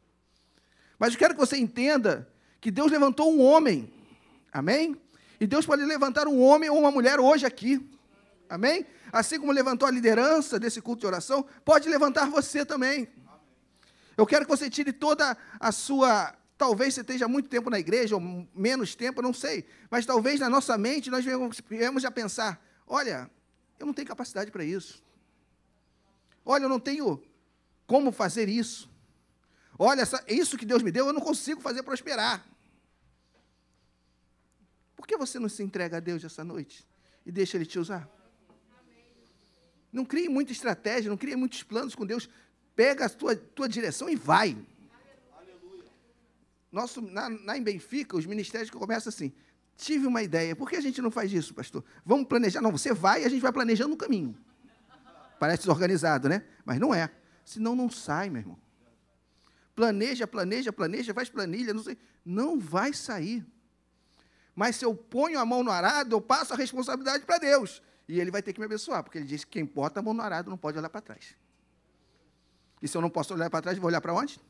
Mas eu quero que você entenda que Deus levantou um homem, amém? E Deus pode levantar um homem ou uma mulher hoje aqui, amém? Assim como levantou a liderança desse culto de oração, pode levantar você também. Eu quero que você tire toda a sua Talvez você esteja muito tempo na igreja, ou menos tempo, não sei. Mas talvez na nossa mente nós viemos a pensar: olha, eu não tenho capacidade para isso. Olha, eu não tenho como fazer isso. Olha, essa, isso que Deus me deu, eu não consigo fazer prosperar. Por que você não se entrega a Deus essa noite e deixa Ele te usar? Não crie muita estratégia, não crie muitos planos com Deus. Pega a tua, tua direção e vai. Nosso, na, na, em Benfica, os ministérios que começam assim. Tive uma ideia. Por que a gente não faz isso, pastor? Vamos planejar. Não, você vai e a gente vai planejando o caminho. Parece desorganizado, né? Mas não é. Senão não sai, meu irmão. Planeja, planeja, planeja, faz planilha, não sei. Não vai sair. Mas se eu ponho a mão no arado, eu passo a responsabilidade para Deus. E ele vai ter que me abençoar, porque ele disse que quem bota a mão no arado não pode olhar para trás. E se eu não posso olhar para trás, vou olhar para onde?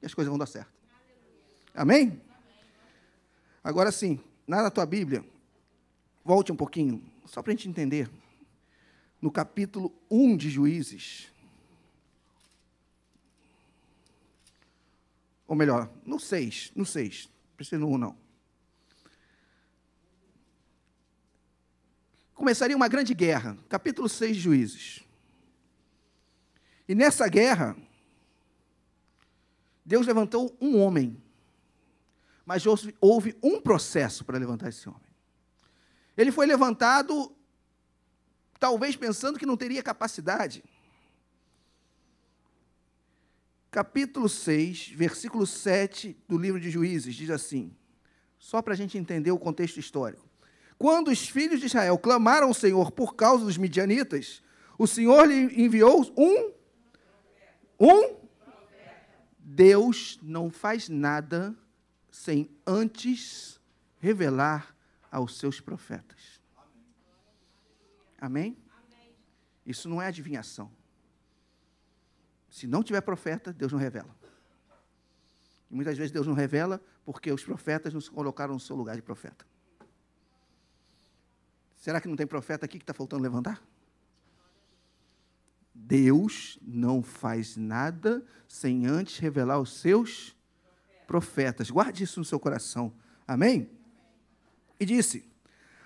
E as coisas vão dar certo. Amém? Agora sim, na tua Bíblia, volte um pouquinho, só para a gente entender. No capítulo 1 de Juízes. Ou melhor, no 6, no 6. Precisa no 1 não. Começaria uma grande guerra, capítulo 6 de Juízes. E nessa guerra, Deus levantou um homem mas houve, houve um processo para levantar esse homem. Ele foi levantado, talvez pensando que não teria capacidade. Capítulo 6, versículo 7 do livro de Juízes, diz assim, só para a gente entender o contexto histórico. Quando os filhos de Israel clamaram ao Senhor por causa dos midianitas, o Senhor lhe enviou um. Um. Deus não faz nada sem antes revelar aos seus profetas. Amém? Isso não é adivinhação. Se não tiver profeta, Deus não revela. E muitas vezes Deus não revela porque os profetas não se colocaram no seu lugar de profeta. Será que não tem profeta aqui que está faltando levantar? Deus não faz nada sem antes revelar os seus profetas. Guarde isso no seu coração. Amém? E disse: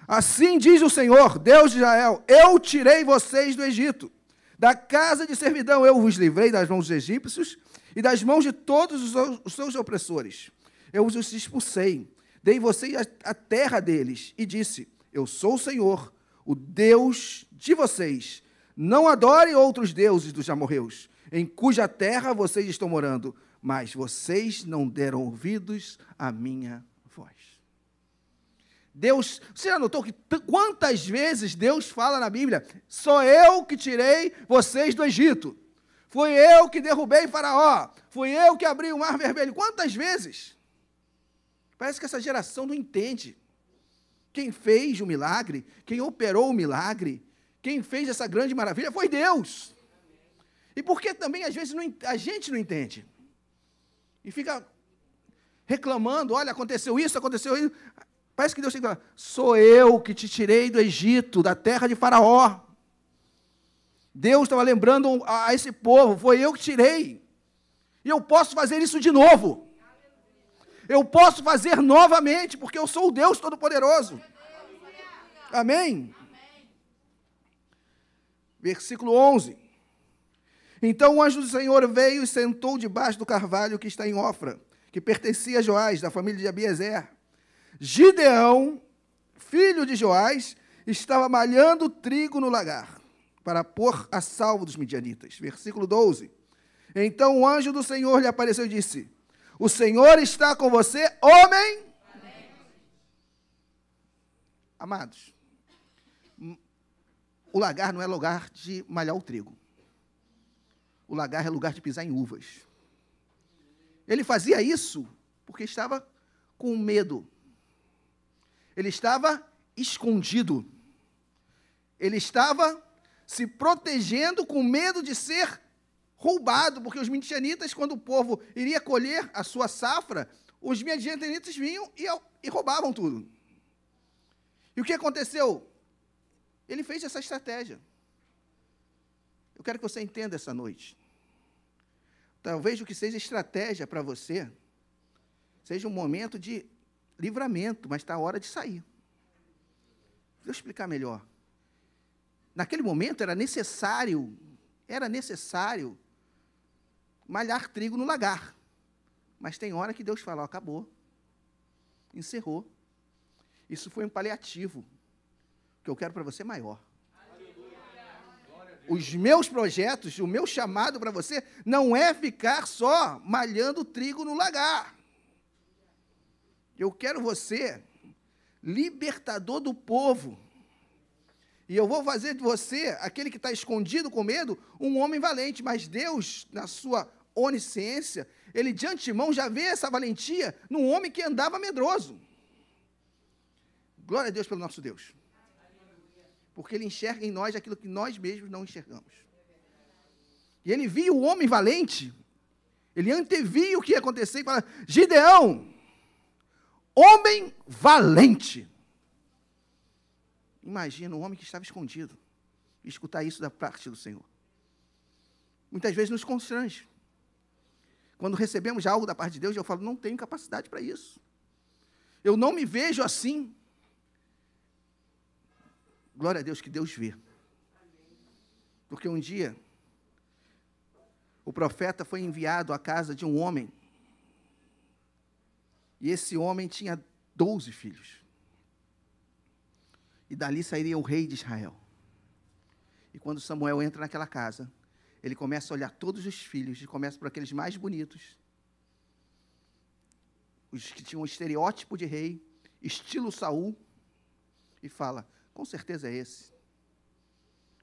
Assim diz o Senhor, Deus de Israel: Eu tirei vocês do Egito, da casa de servidão, eu vos livrei das mãos dos egípcios e das mãos de todos os seus opressores. Eu os expulsei, dei vocês a terra deles e disse: Eu sou o Senhor, o Deus de vocês. Não adore outros deuses dos amorreus, em cuja terra vocês estão morando, mas vocês não deram ouvidos à minha voz. Deus, você já notou que quantas vezes Deus fala na Bíblia: sou eu que tirei vocês do Egito, fui eu que derrubei Faraó, fui eu que abri o mar vermelho. Quantas vezes? Parece que essa geração não entende. Quem fez o milagre, quem operou o milagre, Quem fez essa grande maravilha foi Deus. E porque também às vezes não, a gente não entende. E fica reclamando, olha, aconteceu isso, aconteceu isso. Parece que Deus tem que falar, sou eu que te tirei do Egito, da terra de Faraó. Deus estava lembrando a esse povo, foi eu que tirei. E eu posso fazer isso de novo. Eu posso fazer novamente, porque eu sou o Deus Todo-Poderoso. Amém? Versículo 11. Então o anjo do Senhor veio e sentou debaixo do carvalho que está em Ofra, que pertencia a Joás, da família de Abiezer. Gideão, filho de Joás, estava malhando trigo no lagar, para pôr a salvo dos midianitas. Versículo 12. Então o anjo do Senhor lhe apareceu e disse: O Senhor está com você, homem. Amados, o lagar não é lugar de malhar o trigo. O lagar é lugar de pisar em uvas. Ele fazia isso porque estava com medo. Ele estava escondido. Ele estava se protegendo com medo de ser roubado, porque os midianitas, quando o povo iria colher a sua safra, os midianitas vinham e, e roubavam tudo. E o que aconteceu? Ele fez essa estratégia. Eu quero que você entenda essa noite. Talvez o que seja estratégia para você seja um momento de livramento, mas está a hora de sair. Deixa eu explicar melhor. Naquele momento era necessário, era necessário malhar trigo no lagar. Mas tem hora que Deus fala, ó, acabou. Encerrou. Isso foi um paliativo que eu quero para você maior. Os meus projetos, o meu chamado para você não é ficar só malhando trigo no lagar. Eu quero você libertador do povo. E eu vou fazer de você, aquele que está escondido com medo, um homem valente. Mas Deus, na sua onisciência, ele de antemão já vê essa valentia num homem que andava medroso. Glória a Deus pelo nosso Deus porque ele enxerga em nós aquilo que nós mesmos não enxergamos. E ele via o homem valente, ele antevia o que ia acontecer e fala: Gideão, homem valente. Imagina um homem que estava escondido escutar isso da parte do Senhor. Muitas vezes nos constrange. Quando recebemos algo da parte de Deus, eu falo: não tenho capacidade para isso. Eu não me vejo assim. Glória a Deus que Deus vê. Porque um dia, o profeta foi enviado à casa de um homem. E esse homem tinha doze filhos. E dali sairia o rei de Israel. E quando Samuel entra naquela casa, ele começa a olhar todos os filhos, e começa por aqueles mais bonitos, os que tinham um estereótipo de rei, estilo Saul, e fala: com certeza é esse.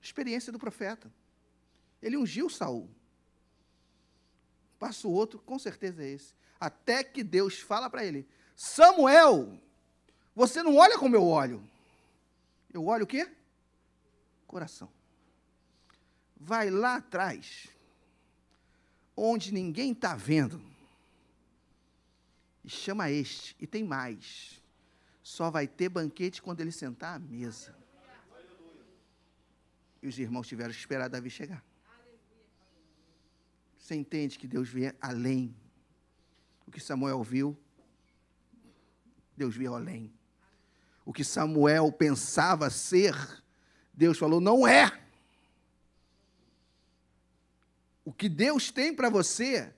Experiência do profeta. Ele ungiu Saul. Passa o outro, com certeza é esse. Até que Deus fala para ele: Samuel, você não olha como eu olho. Eu olho o quê? Coração. Vai lá atrás, onde ninguém está vendo, e chama este, e tem mais só vai ter banquete quando ele sentar à mesa. E os irmãos tiveram que esperar Davi chegar. Você entende que Deus vê além. O que Samuel viu, Deus viu além. O que Samuel pensava ser, Deus falou, não é. O que Deus tem para você,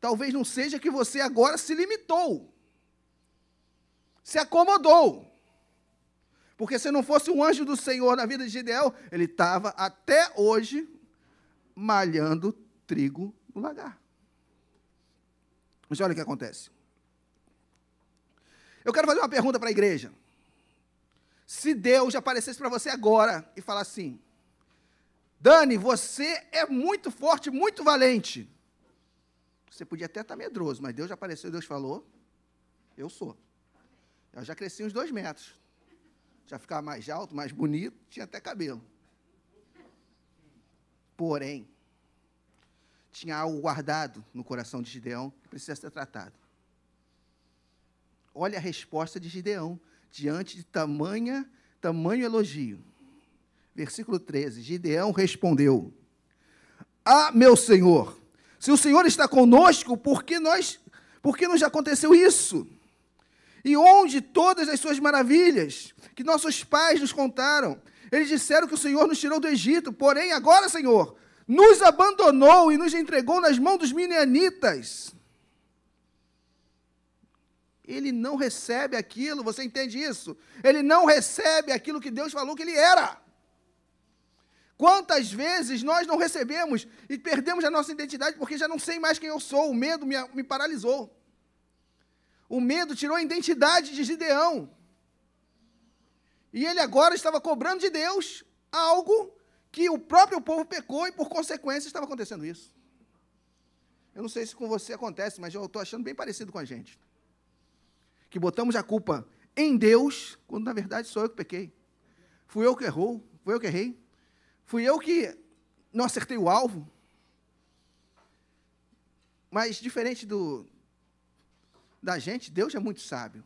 talvez não seja que você agora se limitou se acomodou. Porque se não fosse um anjo do Senhor na vida de Gideão, ele estava até hoje malhando trigo no lagar. Mas olha o que acontece. Eu quero fazer uma pergunta para a igreja. Se Deus aparecesse para você agora e falar assim: Dani, você é muito forte, muito valente. Você podia até estar medroso, mas Deus já apareceu Deus falou: Eu sou. Eu já cresci uns dois metros. Já ficava mais alto, mais bonito, tinha até cabelo. Porém, tinha algo guardado no coração de Gideão que precisa ser tratado. Olha a resposta de Gideão diante de tamanha, tamanho elogio. Versículo 13: Gideão respondeu: Ah, meu senhor, se o senhor está conosco, por que nós, por que nos aconteceu isso? E onde todas as suas maravilhas que nossos pais nos contaram? Eles disseram que o Senhor nos tirou do Egito, porém agora, Senhor, nos abandonou e nos entregou nas mãos dos minianitas. Ele não recebe aquilo, você entende isso? Ele não recebe aquilo que Deus falou que ele era. Quantas vezes nós não recebemos e perdemos a nossa identidade porque já não sei mais quem eu sou, o medo me, me paralisou. O medo tirou a identidade de Gideão. E ele agora estava cobrando de Deus algo que o próprio povo pecou e, por consequência, estava acontecendo isso. Eu não sei se com você acontece, mas eu estou achando bem parecido com a gente. Que botamos a culpa em Deus, quando na verdade sou eu que pequei. Fui eu que errou, fui eu que errei. Fui eu que não acertei o alvo. Mas diferente do da gente, Deus é muito sábio.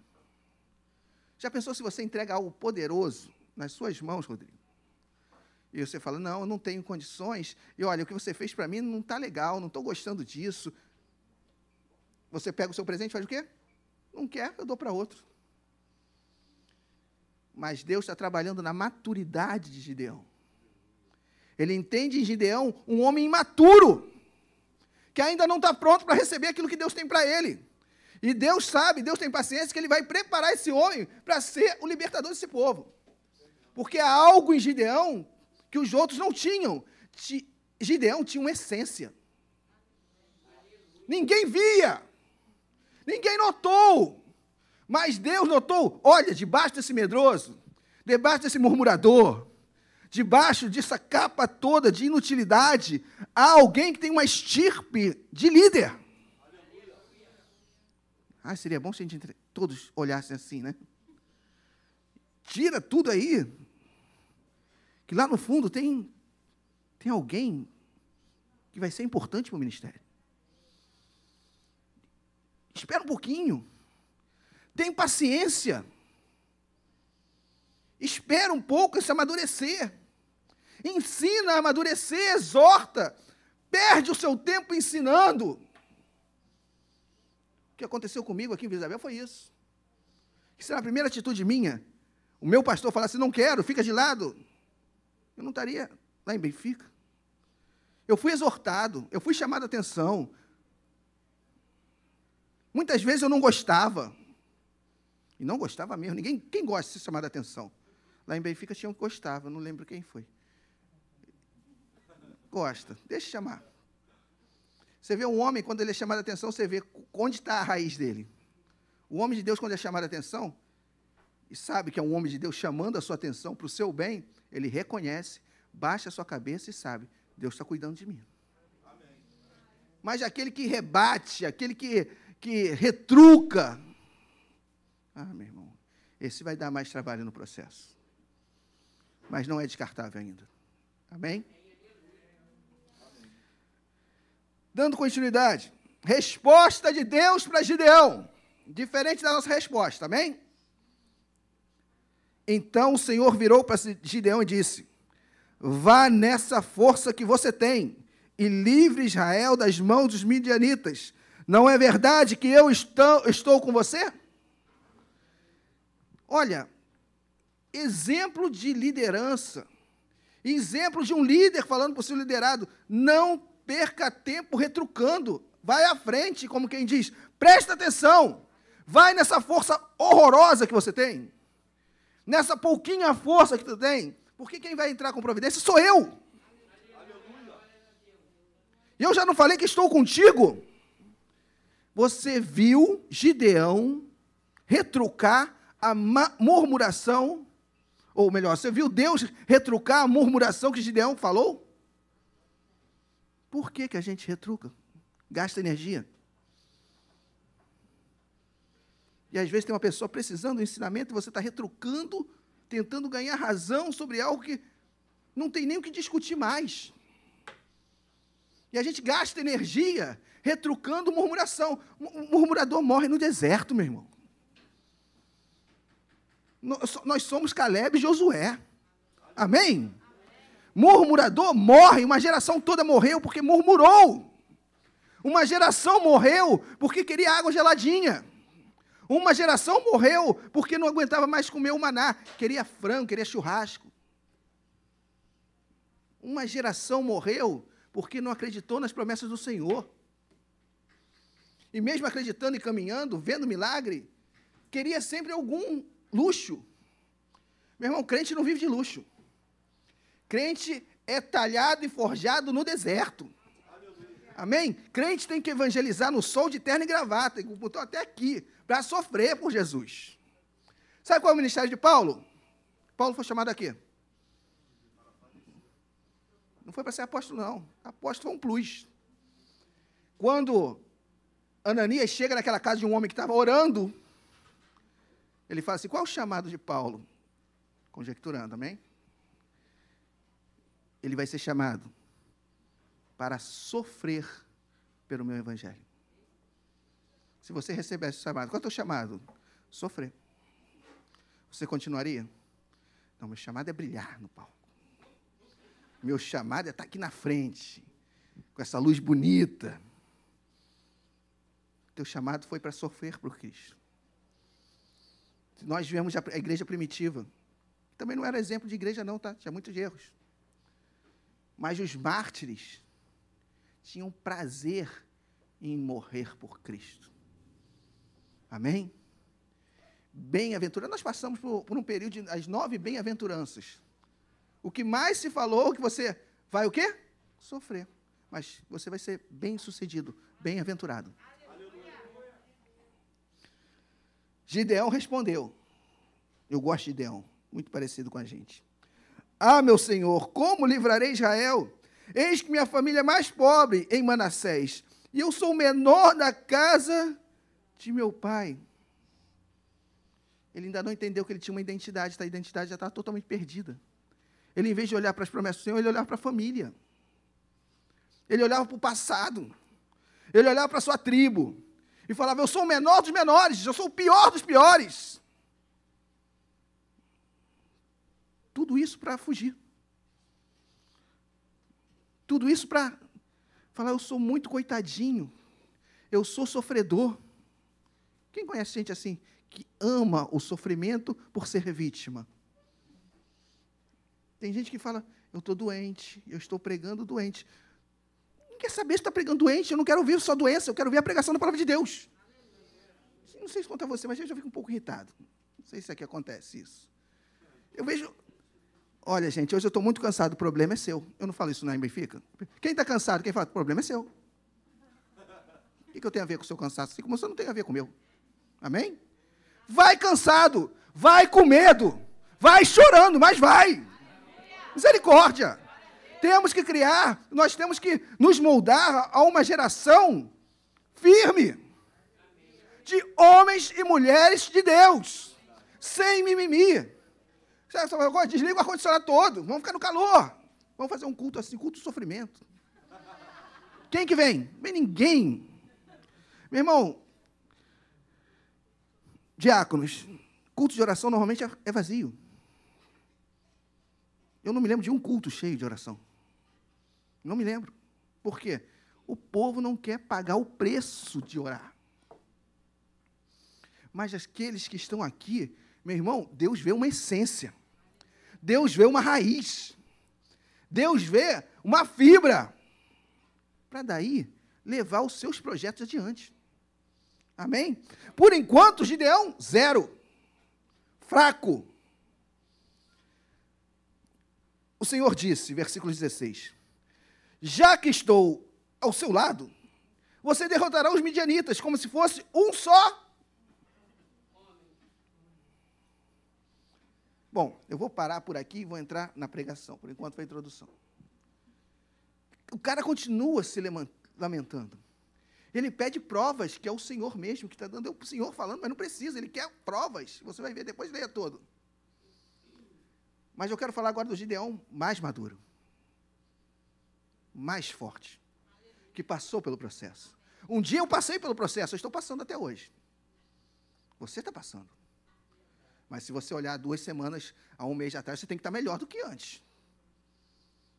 Já pensou se você entrega algo poderoso nas suas mãos, Rodrigo? E você fala: Não, eu não tenho condições. E olha, o que você fez para mim não está legal, não estou gostando disso. Você pega o seu presente e faz o quê? Não quer, eu dou para outro. Mas Deus está trabalhando na maturidade de Gideão. Ele entende em Gideão um homem imaturo, que ainda não está pronto para receber aquilo que Deus tem para ele. E Deus sabe, Deus tem paciência, que Ele vai preparar esse homem para ser o libertador desse povo. Porque há algo em Gideão que os outros não tinham. Gideão tinha uma essência. Ninguém via, ninguém notou, mas Deus notou. Olha, debaixo desse medroso, debaixo desse murmurador, debaixo dessa capa toda de inutilidade, há alguém que tem uma estirpe de líder. Ah, seria bom se a gente todos olhassem assim, né? Tira tudo aí. Que lá no fundo tem, tem alguém que vai ser importante para o ministério. Espera um pouquinho. Tem paciência. Espera um pouco se amadurecer. Ensina a amadurecer, exorta. Perde o seu tempo ensinando. O que aconteceu comigo aqui em Isabel foi isso. Se na primeira atitude minha, o meu pastor falasse, não quero, fica de lado, eu não estaria lá em Benfica. Eu fui exortado, eu fui chamado a atenção. Muitas vezes eu não gostava. E não gostava mesmo. Ninguém, quem gosta de ser chamado a atenção? Lá em Benfica tinha um que gostava, não lembro quem foi. Gosta, deixa chamar. Você vê um homem, quando ele é chamado a atenção, você vê onde está a raiz dele. O homem de Deus, quando é chamado a atenção, e sabe que é um homem de Deus chamando a sua atenção para o seu bem, ele reconhece, baixa a sua cabeça e sabe, Deus está cuidando de mim. Amém. Mas aquele que rebate, aquele que, que retruca, ah, meu irmão, esse vai dar mais trabalho no processo. Mas não é descartável ainda. Amém? Dando continuidade. Resposta de Deus para Gideão. Diferente da nossa resposta, amém? Então o Senhor virou para Gideão e disse: Vá nessa força que você tem e livre Israel das mãos dos midianitas. Não é verdade que eu estou, estou com você? Olha, exemplo de liderança, exemplo de um líder falando para o seu liderado: não perca tempo retrucando. Vai à frente, como quem diz. Presta atenção. Vai nessa força horrorosa que você tem. Nessa pouquinha força que tu tem. Porque quem vai entrar com providência sou eu. E eu já não falei que estou contigo. Você viu Gideão retrucar a murmuração, ou melhor, você viu Deus retrucar a murmuração que Gideão falou? Por que, que a gente retruca? Gasta energia. E às vezes tem uma pessoa precisando do ensinamento e você está retrucando, tentando ganhar razão sobre algo que não tem nem o que discutir mais. E a gente gasta energia retrucando murmuração. O murmurador morre no deserto, meu irmão. Nós somos Caleb e Josué. Amém? Murmurador morre, uma geração toda morreu porque murmurou. Uma geração morreu porque queria água geladinha. Uma geração morreu porque não aguentava mais comer o maná, queria frango, queria churrasco. Uma geração morreu porque não acreditou nas promessas do Senhor. E mesmo acreditando e caminhando, vendo milagre, queria sempre algum luxo. Meu irmão, crente não vive de luxo. Crente é talhado e forjado no deserto. Amém? Crente tem que evangelizar no sol de terno e gravata, botou até aqui, para sofrer por Jesus. Sabe qual é o ministério de Paulo? Paulo foi chamado aqui. Não foi para ser apóstolo, não. Apóstolo foi um plus. Quando Ananias chega naquela casa de um homem que estava orando, ele fala assim: qual é o chamado de Paulo? Conjecturando, amém? Ele vai ser chamado para sofrer pelo meu evangelho. Se você recebesse o chamado, qual é o teu chamado? Sofrer. Você continuaria? Não, meu chamado é brilhar no palco. Meu chamado é estar aqui na frente, com essa luz bonita. Teu chamado foi para sofrer por Cristo. Nós vemos a igreja primitiva. Também não era exemplo de igreja, não, tá? Tinha muitos erros. Mas os mártires tinham prazer em morrer por Cristo. Amém? Bem-aventurança. Nós passamos por, por, um período de as nove bem-aventuranças. O que mais se falou que você vai o quê? Sofrer. Mas você vai ser bem-sucedido, bem-aventurado. Gideão respondeu. Eu gosto de Gideão, muito parecido com a gente. Ah, meu Senhor, como livrarei Israel? Eis que minha família é mais pobre em Manassés, e eu sou o menor da casa de meu pai. Ele ainda não entendeu que ele tinha uma identidade, a identidade já estava totalmente perdida. Ele, em vez de olhar para as promessas do Senhor, ele olhava para a família. Ele olhava para o passado. Ele olhava para a sua tribo. E falava: Eu sou o menor dos menores, eu sou o pior dos piores. Tudo isso para fugir. Tudo isso para falar, eu sou muito coitadinho, eu sou sofredor. Quem conhece gente assim, que ama o sofrimento por ser vítima? Tem gente que fala, eu estou doente, eu estou pregando doente. Não quer saber se está pregando doente, eu não quero ouvir só doença, eu quero ouvir a pregação da palavra de Deus. Não sei se conta você, mas eu já fico um pouco irritado. Não sei se aqui acontece isso. Eu vejo Olha, gente, hoje eu estou muito cansado, o problema é seu. Eu não falo isso na Benfica. Quem está cansado, quem fala, o problema é seu. O que, que eu tenho a ver com o seu cansaço? Assim como você não tem a ver com o meu. Amém? Vai cansado, vai com medo, vai chorando, mas vai. Misericórdia. Temos que criar, nós temos que nos moldar a uma geração firme de homens e mulheres de Deus, sem mimimi. Desliga o ar-condicionado todo, vamos ficar no calor. Vamos fazer um culto assim, culto do sofrimento. Quem que vem? Vem ninguém. Meu irmão, diáconos, culto de oração normalmente é, é vazio. Eu não me lembro de um culto cheio de oração. Não me lembro. Por quê? O povo não quer pagar o preço de orar. Mas aqueles que estão aqui meu irmão, Deus vê uma essência. Deus vê uma raiz. Deus vê uma fibra. Para daí levar os seus projetos adiante. Amém? Por enquanto, Gideão, zero. Fraco. O Senhor disse, versículo 16: Já que estou ao seu lado, você derrotará os midianitas como se fosse um só Bom, eu vou parar por aqui e vou entrar na pregação. Por enquanto foi a introdução. O cara continua se lamentando. Ele pede provas, que é o Senhor mesmo que está dando. É o Senhor falando, mas não precisa, ele quer provas. Você vai ver depois, leia todo. Mas eu quero falar agora do Gideão mais maduro, mais forte. que passou pelo processo. Um dia eu passei pelo processo, eu estou passando até hoje. Você está passando. Mas se você olhar duas semanas a um mês atrás, você tem que estar melhor do que antes.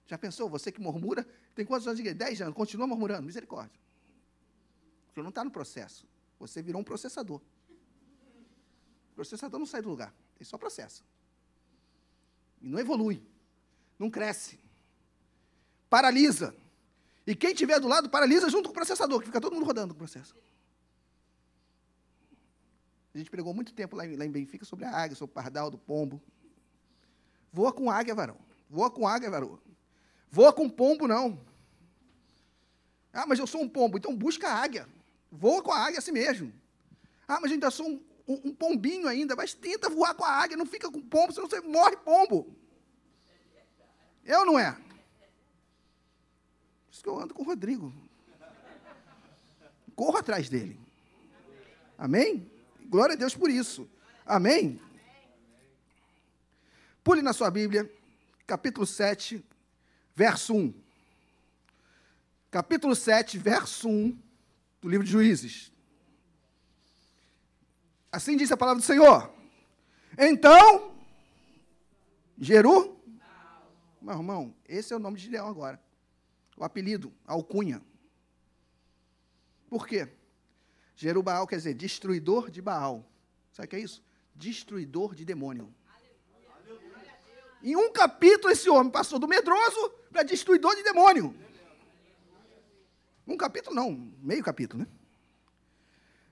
Já pensou? Você que murmura, tem quantos anos de igreja? Dez anos, continua murmurando, misericórdia. Você não está no processo. Você virou um processador. O processador não sai do lugar, ele só processa. E não evolui, não cresce. Paralisa. E quem tiver do lado, paralisa junto com o processador, que fica todo mundo rodando o processo. A gente pregou muito tempo lá em, lá em Benfica sobre a águia, sobre o pardal, do pombo. Voa com águia, varão. Voa com águia, varão. Voa com pombo, não. Ah, mas eu sou um pombo, então busca a águia. Voa com a águia assim mesmo. Ah, mas eu ainda sou um, um, um pombinho ainda, mas tenta voar com a águia, não fica com pombo, senão você morre pombo. Eu não é? Por isso que eu ando com o Rodrigo. Corro atrás dele. Amém? Glória a Deus por isso. Amém? Pule na sua Bíblia, capítulo 7, verso 1. Capítulo 7, verso 1 do livro de Juízes. Assim diz a palavra do Senhor. Então, Jeru, meu irmão, esse é o nome de Gideão agora. O apelido, alcunha. Por quê? Jerubaal quer dizer destruidor de Baal. Sabe o que é isso? Destruidor de demônio. Em um capítulo, esse homem passou do medroso para destruidor de demônio. Um capítulo, não, meio capítulo, né?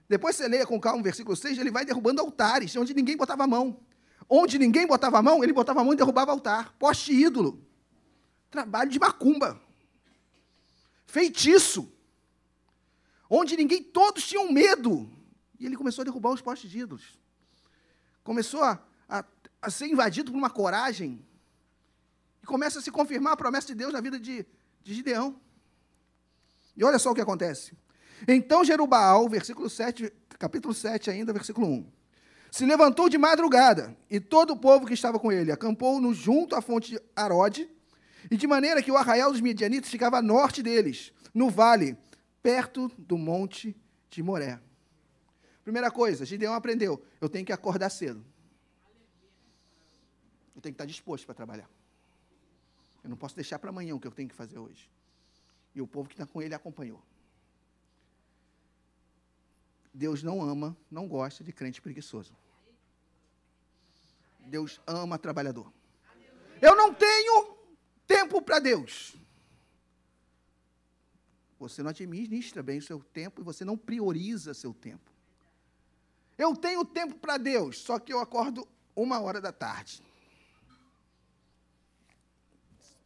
Depois você leia com calma o versículo 6, ele vai derrubando altares, onde ninguém botava a mão. Onde ninguém botava a mão, ele botava a mão e derrubava altar. Poste ídolo. Trabalho de macumba. Feitiço onde ninguém, todos tinham medo. E ele começou a derrubar os postes de ídolos. Começou a, a, a, ser invadido por uma coragem. E começa a se confirmar a promessa de Deus na vida de, de Gideão. E olha só o que acontece. Então Jerubaal, versículo 7, capítulo 7 ainda, versículo 1. Se levantou de madrugada, e todo o povo que estava com ele acampou-no junto à fonte de Arode, e de maneira que o arraial dos midianitas ficava a norte deles, no vale, perto do monte de Moré. Primeira coisa, Gideão aprendeu: eu tenho que acordar cedo. Eu tenho que estar disposto para trabalhar. Eu não posso deixar para amanhã o que eu tenho que fazer hoje. E o povo que está com ele acompanhou. Deus não ama, não gosta de crente preguiçoso. Deus ama trabalhador. Eu não tenho tempo para Deus. Você não administra bem o seu tempo e você não prioriza seu tempo. Eu tenho tempo para Deus, só que eu acordo uma hora da tarde.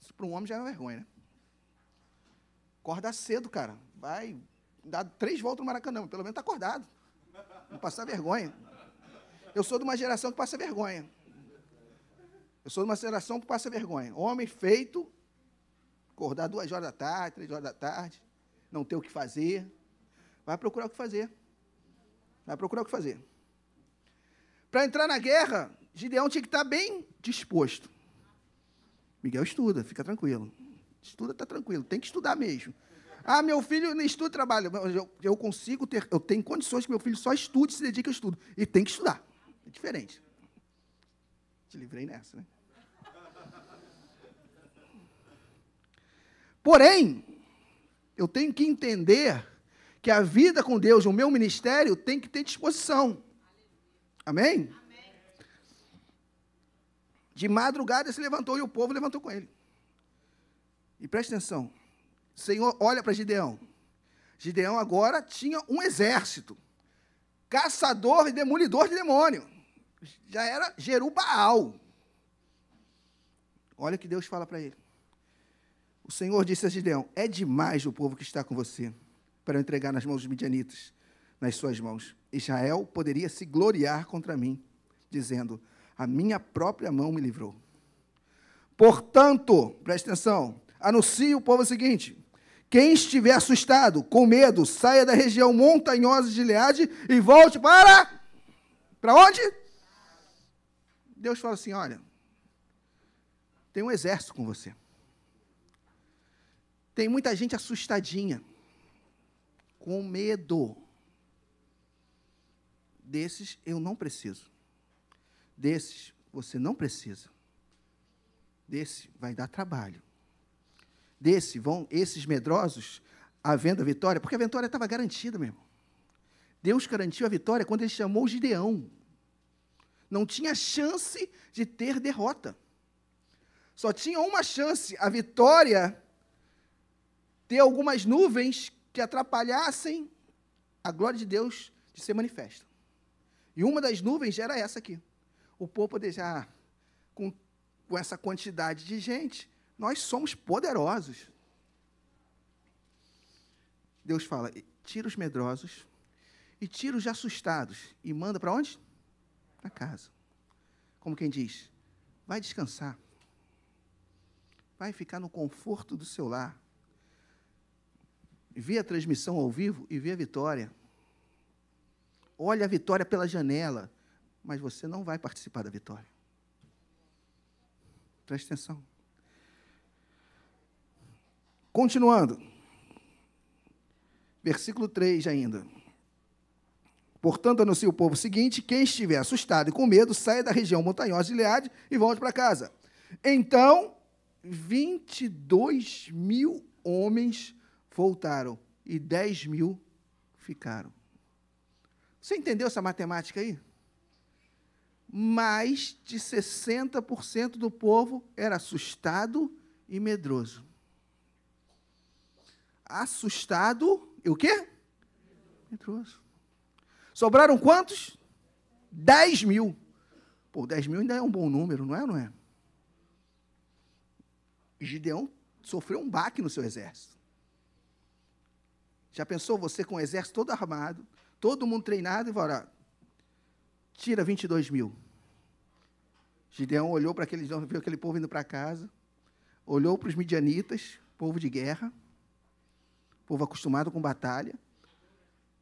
Isso para um homem já é vergonha, né? Acorda cedo, cara. Vai dar três voltas no Maracanã, pelo menos está acordado. Não passar vergonha. Eu sou de uma geração que passa vergonha. Eu sou de uma geração que passa vergonha. Homem feito, acordar duas horas da tarde, três horas da tarde não ter o que fazer, vai procurar o que fazer. Vai procurar o que fazer. Para entrar na guerra, Gideão tinha que estar bem disposto. Miguel estuda, fica tranquilo. Estuda, está tranquilo. Tem que estudar mesmo. Ah, meu filho não estuda trabalha. Eu, eu, consigo ter, eu tenho condições que meu filho só estude e se dedique ao estudo. E tem que estudar. É diferente. Te livrei nessa, né? Porém, eu tenho que entender que a vida com Deus, o meu ministério, tem que ter disposição. Amém? De madrugada se levantou e o povo levantou com ele. E preste atenção. O Senhor olha para Gideão. Gideão agora tinha um exército. Caçador e demolidor de demônio. Já era Jerubaal. Olha o que Deus fala para ele. O Senhor disse a Gideão: É demais o povo que está com você para entregar nas mãos dos midianitas, nas suas mãos. Israel poderia se gloriar contra mim, dizendo: A minha própria mão me livrou. Portanto, preste atenção, anuncie o povo o seguinte: quem estiver assustado, com medo, saia da região montanhosa de Gileade e volte para. Para onde? Deus fala assim: olha, tem um exército com você. Tem muita gente assustadinha. com medo. Desses eu não preciso. Desses você não precisa. Desse vai dar trabalho. Desse vão esses medrosos a venda vitória, porque a vitória estava garantida, meu irmão. Deus garantiu a vitória quando ele chamou Gideão. Não tinha chance de ter derrota. Só tinha uma chance, a vitória ter algumas nuvens que atrapalhassem a glória de Deus de ser manifesta. E uma das nuvens era essa aqui. O povo poder já, com, com essa quantidade de gente, nós somos poderosos. Deus fala: tira os medrosos e tira os assustados e manda para onde? Para casa. Como quem diz: vai descansar. Vai ficar no conforto do seu lar. Vê a transmissão ao vivo e vê a vitória. Olha a vitória pela janela, mas você não vai participar da vitória. Preste atenção. Continuando. Versículo 3 ainda. Portanto, anuncia o povo seguinte: quem estiver assustado e com medo, saia da região montanhosa de Leade e volte para casa. Então, 22 mil homens voltaram e 10 mil ficaram. Você entendeu essa matemática aí? Mais de 60% do povo era assustado e medroso. Assustado e o quê? Medroso. Sobraram quantos? 10 mil. Pô, 10 mil ainda é um bom número, não é não é? Gideão sofreu um baque no seu exército. Já pensou você com o exército todo armado, todo mundo treinado e vai tira 22 mil. Gideão olhou para aquele, viu aquele povo indo para casa, olhou para os midianitas, povo de guerra, povo acostumado com batalha.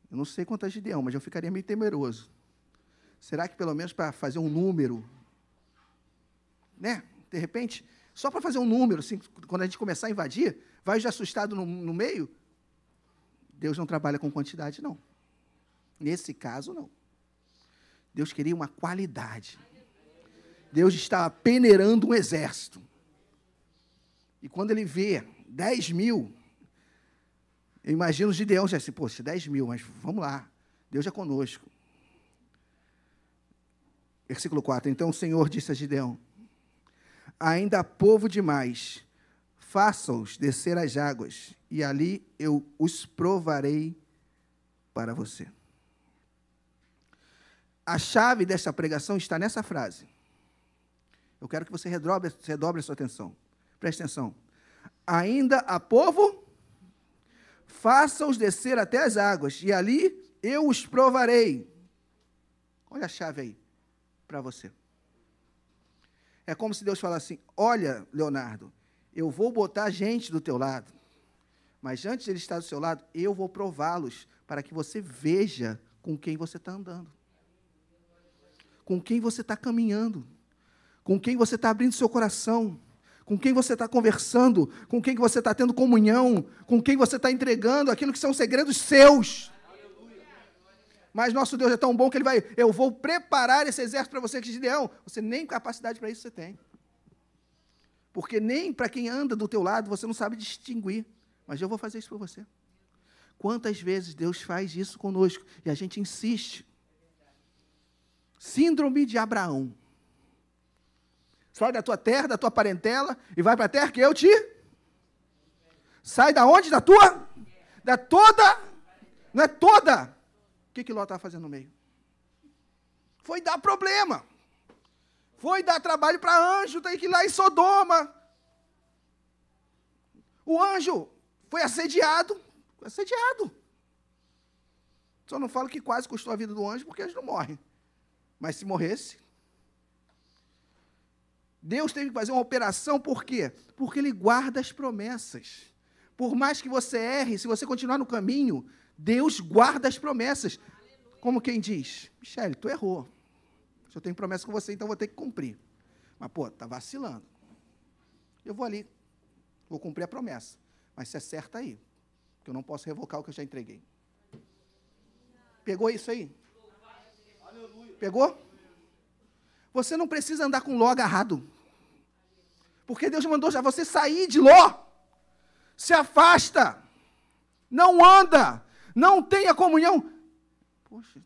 Eu não sei quanto é Gideão, mas eu ficaria meio temeroso. Será que pelo menos para fazer um número, né? De repente, só para fazer um número, assim, quando a gente começar a invadir, vai já assustado no, no meio? Deus não trabalha com quantidade, não. Nesse caso, não. Deus queria uma qualidade. Deus estava peneirando um exército. E quando ele vê 10 mil, eu imagino o Gideão já assim, poxa, 10 mil, mas vamos lá, Deus é conosco. Versículo 4. Então o Senhor disse a Gideão: Ainda há povo demais, faça-os descer as águas, e ali eu os provarei para você. A chave dessa pregação está nessa frase. Eu quero que você redobre, redobre a sua atenção. Preste atenção. Ainda há povo, faça-os descer até as águas, e ali eu os provarei. Olha a chave aí para você. É como se Deus falasse assim: Olha, Leonardo, eu vou botar gente do teu lado, mas antes de ele estar do seu lado, eu vou prová-los para que você veja com quem você está andando com quem você está caminhando, com quem você está abrindo seu coração, com quem você está conversando, com quem você está tendo comunhão, com quem você está entregando aquilo que são segredos seus. Mas nosso Deus é tão bom que Ele vai, eu vou preparar esse exército para você, que Gideão, você nem capacidade para isso você tem. Porque nem para quem anda do teu lado você não sabe distinguir. Mas eu vou fazer isso para você. Quantas vezes Deus faz isso conosco e a gente insiste. Síndrome de Abraão. Sai da tua terra, da tua parentela e vai para a terra que eu te. Sai da onde? Da tua? Da toda? Não é toda. O que, que Ló estava fazendo no meio? Foi dar problema. Foi dar trabalho para anjo, tem que ir lá em Sodoma. O anjo foi assediado. Foi assediado. Só não falo que quase custou a vida do anjo, porque eles não morrem. Mas se morresse, Deus teve que fazer uma operação, por quê? Porque Ele guarda as promessas. Por mais que você erre, se você continuar no caminho, Deus guarda as promessas. Como quem diz, Michele, tu errou. Se eu tenho promessa com você, então vou ter que cumprir. Mas, pô, tá vacilando. Eu vou ali, vou cumprir a promessa. Mas se acerta aí, porque eu não posso revocar o que eu já entreguei. Pegou isso aí? Pegou? Você não precisa andar com Ló agarrado. Porque Deus mandou já você sair de Ló. Se afasta. Não anda. Não tenha comunhão. Poxa,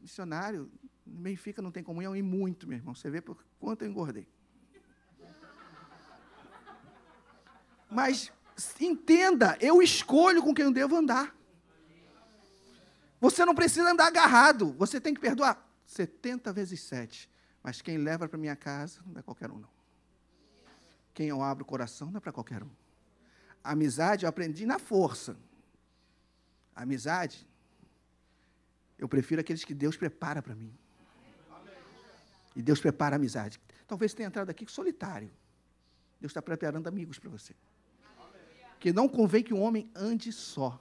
missionário, Benfica não tem comunhão e muito, meu irmão. Você vê por quanto eu engordei. Mas entenda, eu escolho com quem eu devo andar. Você não precisa andar agarrado. Você tem que perdoar 70 vezes 7. Mas quem leva para minha casa não é qualquer um, não. Quem eu abro o coração não é para qualquer um. Amizade eu aprendi na força. Amizade, eu prefiro aqueles que Deus prepara para mim. E Deus prepara a amizade. Talvez tenha entrado aqui solitário. Deus está preparando amigos para você. Que não convém que o homem ande só.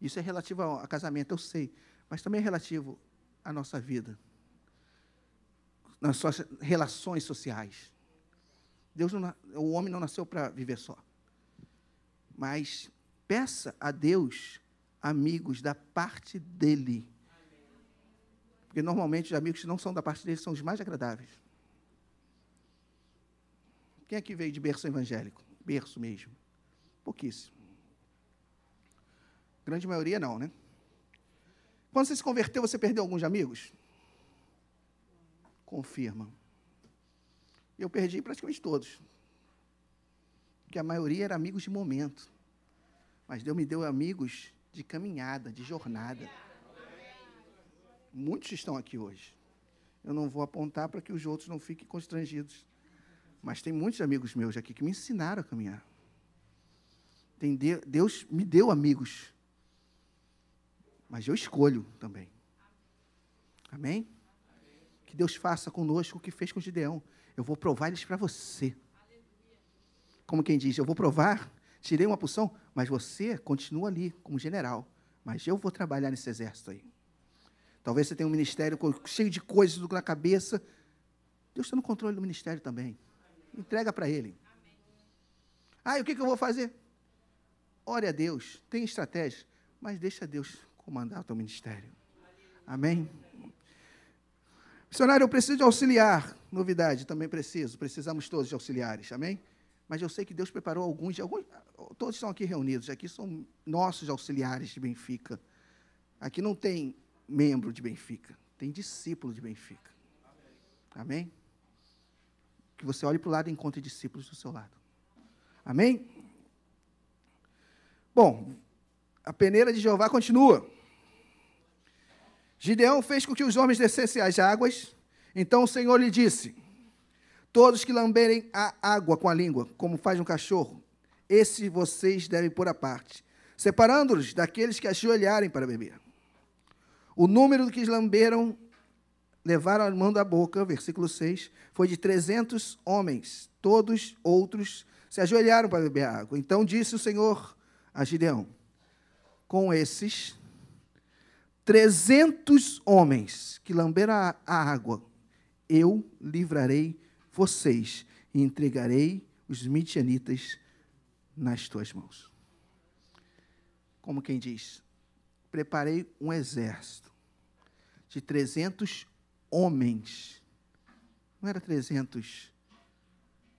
Isso é relativo a casamento, eu sei. Mas também é relativo à nossa vida. Nas suas relações sociais. Deus não, o homem não nasceu para viver só. Mas peça a Deus amigos da parte dele. Porque normalmente os amigos que não são da parte dele são os mais agradáveis. Quem aqui veio de berço evangélico? Berço mesmo. Pouquíssimo. Grande maioria não, né? Quando você se converteu, você perdeu alguns amigos? Confirma. Eu perdi praticamente todos. Porque a maioria era amigos de momento. Mas Deus me deu amigos de caminhada, de jornada. Muitos estão aqui hoje. Eu não vou apontar para que os outros não fiquem constrangidos. Mas tem muitos amigos meus aqui que me ensinaram a caminhar. Deus me deu amigos. Mas eu escolho também. Amém? Que Deus faça conosco o que fez com Gideão. Eu vou provar eles para você. Como quem diz, eu vou provar, tirei uma porção, mas você continua ali como general. Mas eu vou trabalhar nesse exército aí. Talvez você tenha um ministério cheio de coisas na cabeça. Deus está no controle do ministério também. Entrega para Ele. Ah, e o que, que eu vou fazer? Ore a Deus, tem estratégia, mas deixa Deus comandar o teu ministério. Amém? Missionário, eu preciso de auxiliar. Novidade, também preciso. Precisamos todos de auxiliares. Amém? Mas eu sei que Deus preparou alguns, alguns todos estão aqui reunidos. Aqui são nossos auxiliares de Benfica. Aqui não tem membro de Benfica, tem discípulo de Benfica. Amém? Que você olhe para o lado e encontre discípulos do seu lado. Amém? Bom, a peneira de Jeová continua. Gideão fez com que os homens descessem as águas. Então o Senhor lhe disse: Todos que lamberem a água com a língua, como faz um cachorro, esses vocês devem pôr à parte, separando-os daqueles que ajoelharem para beber. O número que lamberam, levaram a mão da boca, versículo 6, foi de 300 homens. Todos outros se ajoelharam para beber água. Então disse o Senhor a Gideão: Com esses 300 homens que lamberam a água, eu livrarei vocês e entregarei os midianitas nas tuas mãos. Como quem diz, preparei um exército de 300 homens. Não era 300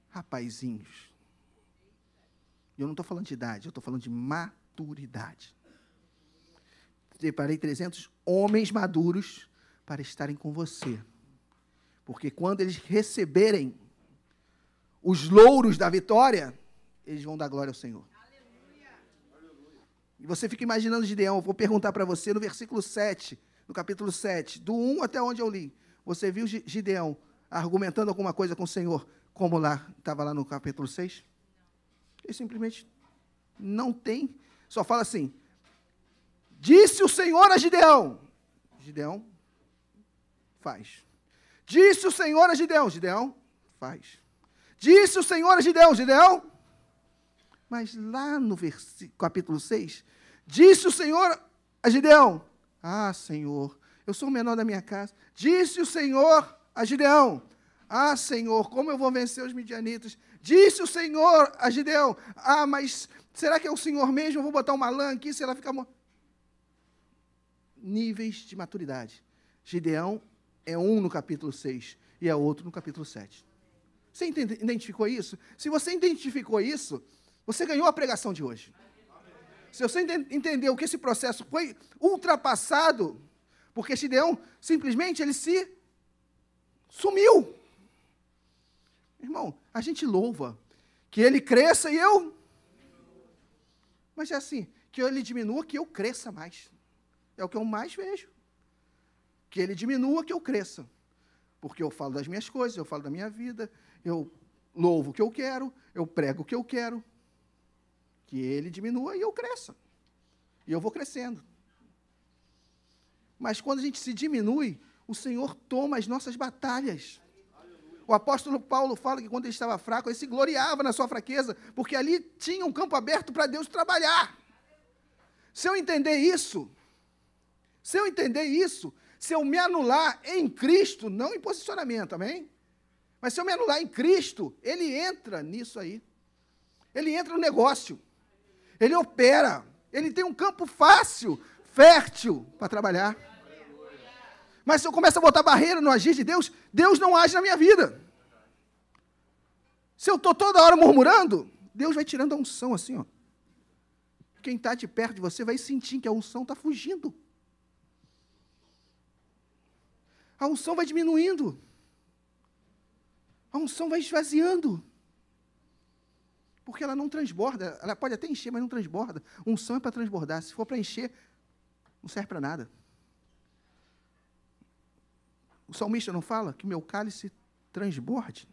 rapazinhos. Eu não estou falando de idade, eu estou falando de maturidade. Preparei 300 homens maduros para estarem com você. Porque quando eles receberem os louros da vitória, eles vão dar glória ao Senhor. E você fica imaginando Gideão, eu vou perguntar para você no versículo 7, no capítulo 7, do 1 até onde eu li. Você viu Gideão argumentando alguma coisa com o Senhor, como lá estava lá no capítulo 6? Ele simplesmente não tem, só fala assim: Disse o Senhor a Gideão. Gideão faz. Disse o Senhor a Gideão. Gideão faz. Disse o Senhor a Gideão. Gideão mas lá no capítulo 6, disse o Senhor a Gideão: Ah, Senhor, eu sou o menor da minha casa. Disse o Senhor a Gideão: Ah, Senhor, como eu vou vencer os midianitas? Disse o Senhor a Gideão: Ah, mas será que é o Senhor mesmo? Eu vou botar uma lã aqui, se ela ficar. níveis de maturidade. Gideão é um no capítulo 6 e é outro no capítulo 7. Você identificou isso? Se você identificou isso, você ganhou a pregação de hoje. Se você entendeu que esse processo foi ultrapassado, porque Gideão simplesmente ele se sumiu. Irmão, a gente louva que ele cresça e eu. Mas é assim, que ele diminua, que eu cresça mais. É o que eu mais vejo. Que ele diminua, que eu cresça. Porque eu falo das minhas coisas, eu falo da minha vida, eu louvo o que eu quero, eu prego o que eu quero. Que ele diminua e eu cresça. E eu vou crescendo. Mas quando a gente se diminui, o Senhor toma as nossas batalhas. O apóstolo Paulo fala que quando ele estava fraco, ele se gloriava na sua fraqueza, porque ali tinha um campo aberto para Deus trabalhar. Se eu entender isso, se eu entender isso, se eu me anular em Cristo, não em posicionamento, amém? Mas se eu me anular em Cristo, ele entra nisso aí. Ele entra no negócio. Ele opera. Ele tem um campo fácil, fértil para trabalhar. Mas se eu começo a botar barreira no agir de Deus, Deus não age na minha vida. Se eu estou toda hora murmurando, Deus vai tirando a unção assim, ó quem está de perto de você vai sentir que a unção está fugindo. A unção vai diminuindo. A unção vai esvaziando. Porque ela não transborda. Ela pode até encher, mas não transborda. Unção é para transbordar. Se for para encher, não serve para nada. O salmista não fala que meu cálice transborde?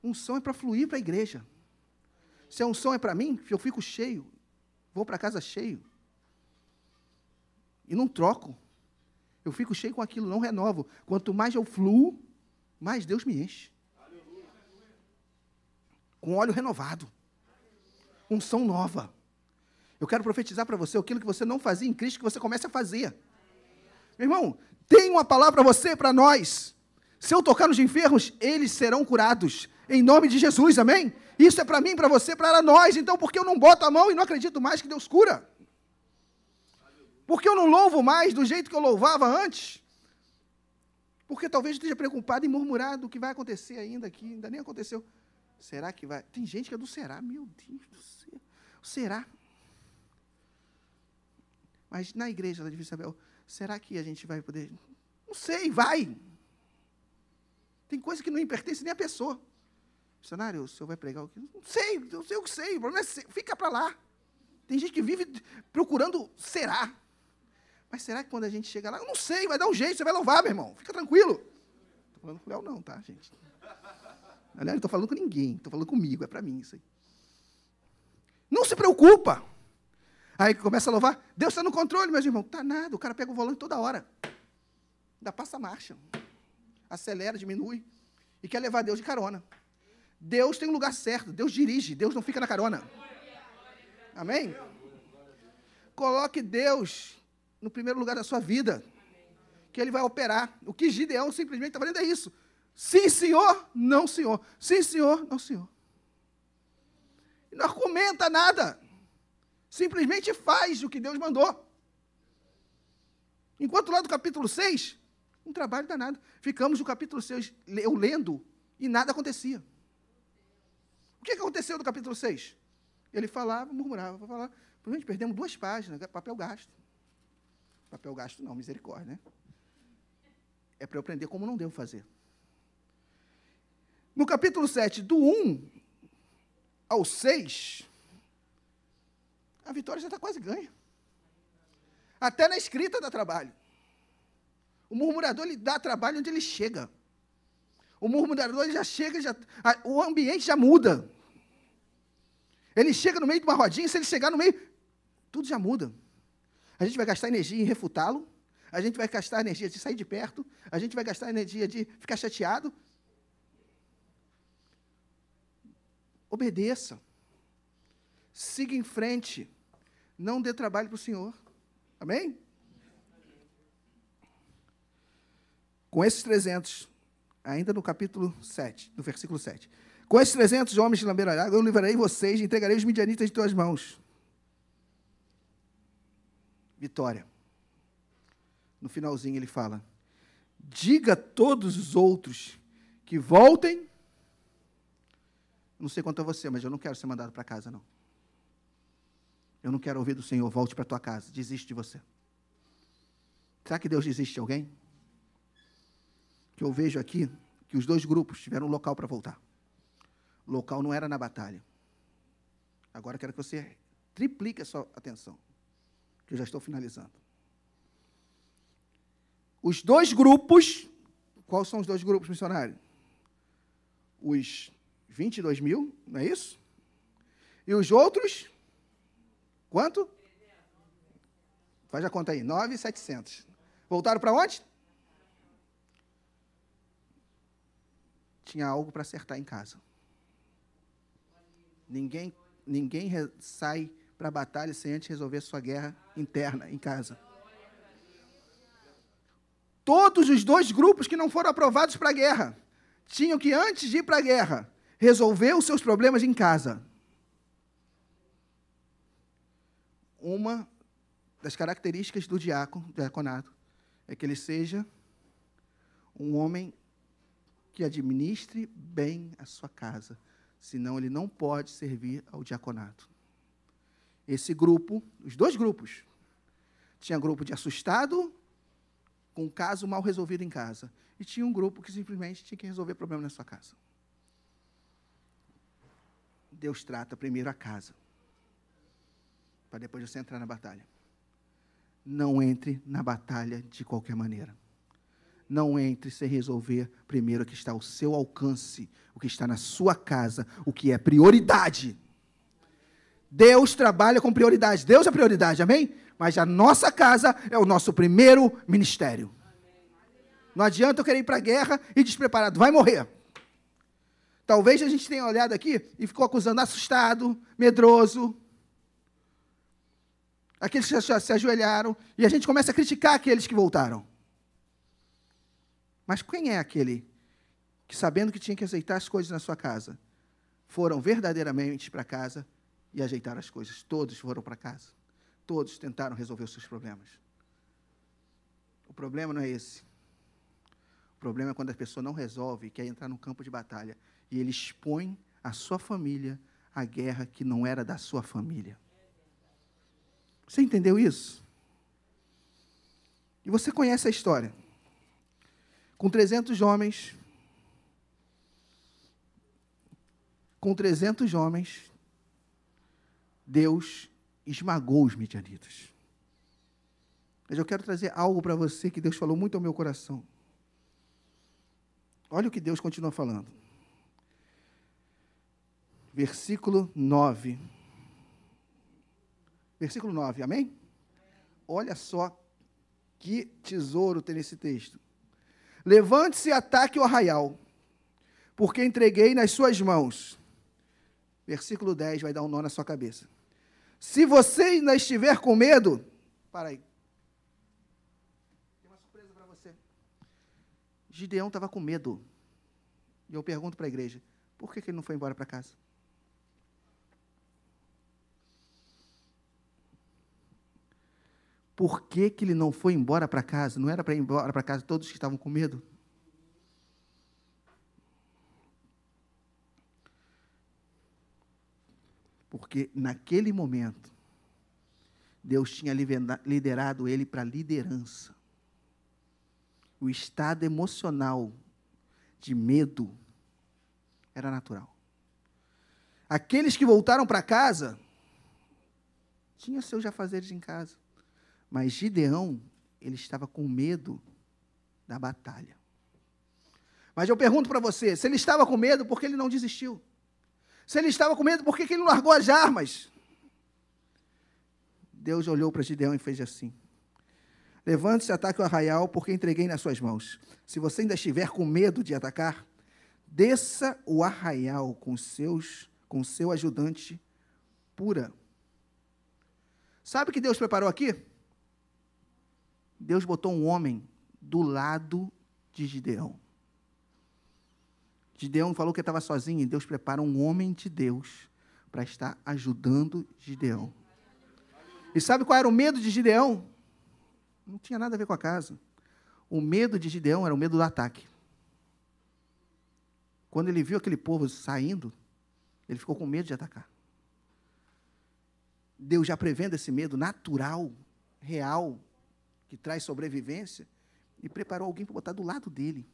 Unção é para fluir para a igreja. Se a unção é para mim, eu fico cheio. Vou para casa cheio. E não troco. Eu fico cheio com aquilo, não renovo. Quanto mais eu fluo, mais Deus me enche. Com óleo renovado. Unção nova. Eu quero profetizar para você aquilo que você não fazia em Cristo, que você comece a fazer. Meu irmão, tem uma palavra para você, para nós. Se eu tocar nos enfermos, eles serão curados. Em nome de Jesus, amém? Isso é para mim, para você, para nós. Então, por que eu não boto a mão e não acredito mais que Deus cura? Por que eu não louvo mais do jeito que eu louvava antes? Porque talvez esteja preocupado em murmurar do que vai acontecer ainda aqui, ainda nem aconteceu. Será que vai? Tem gente que é do será, meu Deus do céu. Será? Mas na igreja da Divina Isabel, será que a gente vai poder? Não sei, vai. Tem coisa que não pertence nem à pessoa. Missionário, o senhor vai pregar o quê? Não sei, não sei o que sei. O problema é fica para lá. Tem gente que vive procurando será. Mas será que quando a gente chega lá, não sei, vai dar um jeito, você vai louvar, meu irmão. Fica tranquilo. Estou falando com o Léo, não, tá, gente? Aliás, não estou falando com ninguém, estou falando comigo, é para mim isso aí. Não se preocupa. Aí começa a louvar, Deus está no controle, meus irmãos. Tá nada, o cara pega o volante toda hora. Ainda passa a marcha. Acelera, diminui. E quer levar Deus de carona. Deus tem um lugar certo, Deus dirige, Deus não fica na carona. Amém? Coloque Deus no primeiro lugar da sua vida, que Ele vai operar. O que Gideão simplesmente está fazendo é isso. Sim, senhor, não, senhor. Sim, senhor, não, senhor. E não argumenta nada. Simplesmente faz o que Deus mandou. Enquanto lá do capítulo 6, um trabalho danado. Ficamos no capítulo 6, eu lendo, e nada acontecia. O que aconteceu no capítulo 6? Ele falava, murmurava, falava. Provavelmente perdemos duas páginas, papel gasto. Papel gasto não, misericórdia, né? É para eu aprender como não devo fazer. No capítulo 7, do 1 ao 6, a vitória já está quase ganha. Até na escrita dá trabalho. O murmurador ele dá trabalho onde ele chega. O murmurador já chega, já, a, o ambiente já muda. Ele chega no meio de uma rodinha, se ele chegar no meio, tudo já muda. A gente vai gastar energia em refutá-lo, a gente vai gastar energia de sair de perto, a gente vai gastar energia de ficar chateado. Obedeça. Siga em frente. Não dê trabalho para o Senhor. Amém? Com esses 300, ainda no capítulo 7, no versículo 7. Com esses 300 homens de lambeira água, eu livrarei vocês e entregarei os midianitas de tuas mãos. vitória. No finalzinho ele fala: Diga a todos os outros que voltem. Não sei quanto a você, mas eu não quero ser mandado para casa, não. Eu não quero ouvir do Senhor, volte para tua casa, desiste de você. Será que Deus desiste de alguém? Que eu vejo aqui que os dois grupos tiveram um local para voltar. O local não era na batalha. Agora quero que você triplique a sua atenção, que eu já estou finalizando. Os dois grupos, quais são os dois grupos missionários? Os 22 mil, não é isso? E os outros, quanto? Faz a conta aí, 9,700. Voltaram para onde? Tinha algo para acertar em casa. Ninguém, ninguém sai para a batalha sem antes resolver sua guerra interna em casa. Todos os dois grupos que não foram aprovados para a guerra tinham que, antes de ir para a guerra, resolver os seus problemas em casa. Uma das características do diácono, diaconato, é que ele seja um homem que administre bem a sua casa, senão ele não pode servir ao diaconato. Esse grupo, os dois grupos, tinha grupo de assustado com um caso mal resolvido em casa, e tinha um grupo que simplesmente tinha que resolver problema na sua casa. Deus trata primeiro a casa, para depois você entrar na batalha. Não entre na batalha de qualquer maneira. Não entre sem resolver primeiro o que está ao seu alcance, o que está na sua casa, o que é prioridade. Deus trabalha com prioridade. Deus é prioridade, amém? Mas a nossa casa é o nosso primeiro ministério. Não adianta eu querer ir para a guerra e despreparado, vai morrer. Talvez a gente tenha olhado aqui e ficou acusando assustado, medroso. Aqueles que se ajoelharam. E a gente começa a criticar aqueles que voltaram. Mas quem é aquele que, sabendo que tinha que aceitar as coisas na sua casa, foram verdadeiramente para casa e ajeitaram as coisas? Todos foram para casa. Todos tentaram resolver os seus problemas. O problema não é esse. O problema é quando a pessoa não resolve quer entrar no campo de batalha e ele expõe a sua família à guerra que não era da sua família. Você entendeu isso? E você conhece a história. Com 300 homens, com 300 homens, Deus esmagou os midianitas. Mas eu quero trazer algo para você que Deus falou muito ao meu coração. Olha o que Deus continua falando versículo 9. Versículo 9, amém? Olha só que tesouro tem nesse texto. Levante-se e ataque o arraial, porque entreguei nas suas mãos. Versículo 10 vai dar um nó na sua cabeça. Se você ainda estiver com medo, para aí. Tem uma surpresa para você. Gideão estava com medo. E eu pergunto para a igreja: por que, que ele não foi embora para casa? Por que, que ele não foi embora para casa? Não era para ir embora para casa todos que estavam com medo? Porque naquele momento, Deus tinha liderado ele para liderança. O estado emocional de medo era natural. Aqueles que voltaram para casa tinham seus jafazeres em casa. Mas Gideão, ele estava com medo da batalha. Mas eu pergunto para você: se ele estava com medo, por que ele não desistiu? Se ele estava com medo, por que ele largou as armas? Deus olhou para Gideão e fez assim: Levante-se ataque o arraial, porque entreguei nas suas mãos. Se você ainda estiver com medo de atacar, desça o arraial com seus com seu ajudante pura. Sabe o que Deus preparou aqui? Deus botou um homem do lado de Gideão. Gideão falou que estava sozinho, e Deus prepara um homem de Deus para estar ajudando Gideão. E sabe qual era o medo de Gideão? Não tinha nada a ver com a casa. O medo de Gideão era o medo do ataque. Quando ele viu aquele povo saindo, ele ficou com medo de atacar. Deus já prevendo esse medo natural, real, que traz sobrevivência, e preparou alguém para botar do lado dele.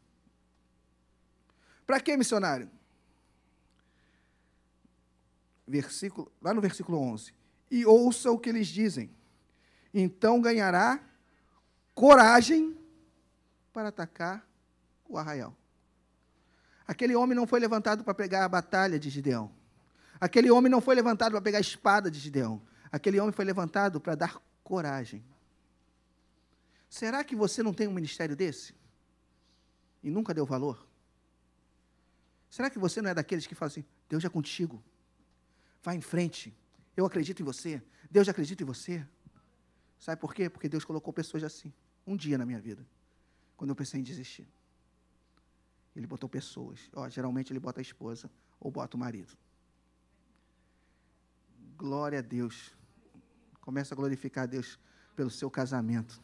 Para quê, missionário? Versículo, lá no versículo 11. E ouça o que eles dizem. Então ganhará coragem para atacar o arraial. Aquele homem não foi levantado para pegar a batalha de Gideão. Aquele homem não foi levantado para pegar a espada de Gideão. Aquele homem foi levantado para dar coragem. Será que você não tem um ministério desse? E nunca deu valor? Será que você não é daqueles que falam assim: Deus é contigo, vá em frente, eu acredito em você, Deus acredita em você? Sabe por quê? Porque Deus colocou pessoas assim, um dia na minha vida, quando eu pensei em desistir. Ele botou pessoas. Geralmente ele bota a esposa ou bota o marido. Glória a Deus. Começa a glorificar a Deus pelo seu casamento.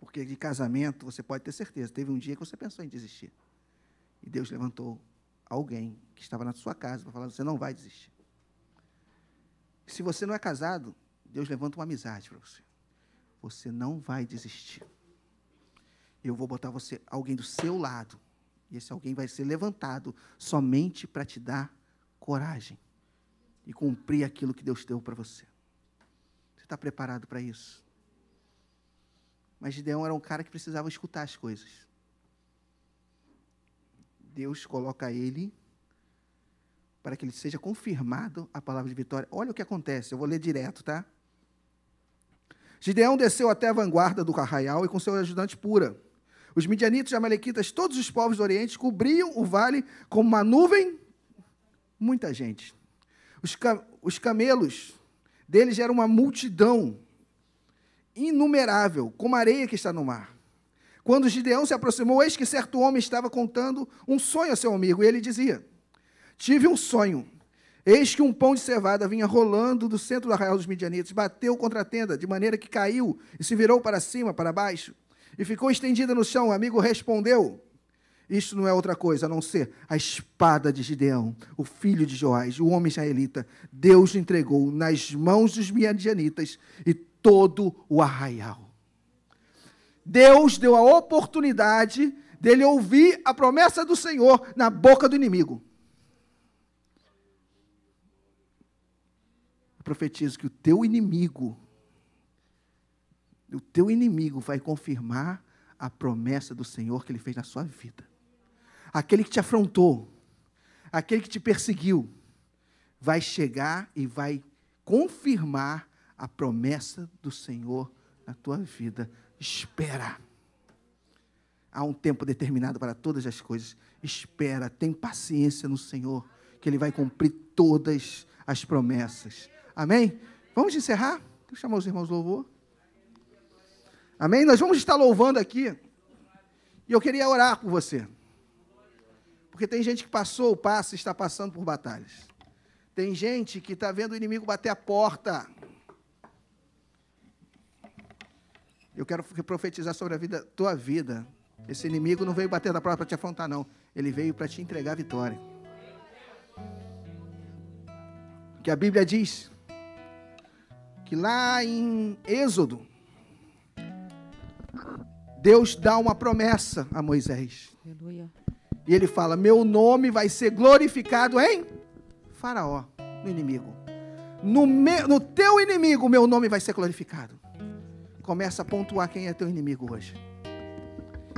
Porque de casamento você pode ter certeza. Teve um dia que você pensou em desistir. E Deus levantou alguém que estava na sua casa para falar: você não vai desistir. Se você não é casado, Deus levanta uma amizade para você. Você não vai desistir eu vou botar você, alguém do seu lado. E esse alguém vai ser levantado somente para te dar coragem e cumprir aquilo que Deus deu para você. Você está preparado para isso? Mas Gideão era um cara que precisava escutar as coisas. Deus coloca ele para que ele seja confirmado a palavra de vitória. Olha o que acontece, eu vou ler direto, tá? Gideão desceu até a vanguarda do carraial e com seu ajudante pura os midianitas, amalequitas, todos os povos do Oriente cobriam o vale como uma nuvem, muita gente. Os, os camelos deles eram uma multidão inumerável, como a areia que está no mar. Quando Gideão se aproximou, eis que certo homem estava contando um sonho a seu amigo, e ele dizia: Tive um sonho. Eis que um pão de cevada vinha rolando do centro do arraial dos midianitas, bateu contra a tenda, de maneira que caiu e se virou para cima, para baixo e ficou estendida no chão. O amigo respondeu: Isto não é outra coisa a não ser a espada de Gideão, o filho de Joás, o homem israelita. Deus entregou nas mãos dos miadianitas e todo o arraial. Deus deu a oportunidade dele ouvir a promessa do Senhor na boca do inimigo. Eu profetizo que o teu inimigo o teu inimigo vai confirmar a promessa do Senhor que ele fez na sua vida. Aquele que te afrontou, aquele que te perseguiu, vai chegar e vai confirmar a promessa do Senhor na tua vida. Espera. Há um tempo determinado para todas as coisas. Espera, tem paciência no Senhor, que Ele vai cumprir todas as promessas. Amém? Vamos encerrar? Eu chamar os irmãos louvor. Amém? Nós vamos estar louvando aqui. E eu queria orar por você. Porque tem gente que passou, passa e está passando por batalhas. Tem gente que está vendo o inimigo bater a porta. Eu quero profetizar sobre a vida, tua vida. Esse inimigo não veio bater na porta para te afrontar, não. Ele veio para te entregar a vitória. Que a Bíblia diz que lá em Êxodo, Deus dá uma promessa a Moisés. Aleluia. E ele fala: Meu nome vai ser glorificado em Faraó, no inimigo. No, no teu inimigo, meu nome vai ser glorificado. Começa a pontuar quem é teu inimigo hoje.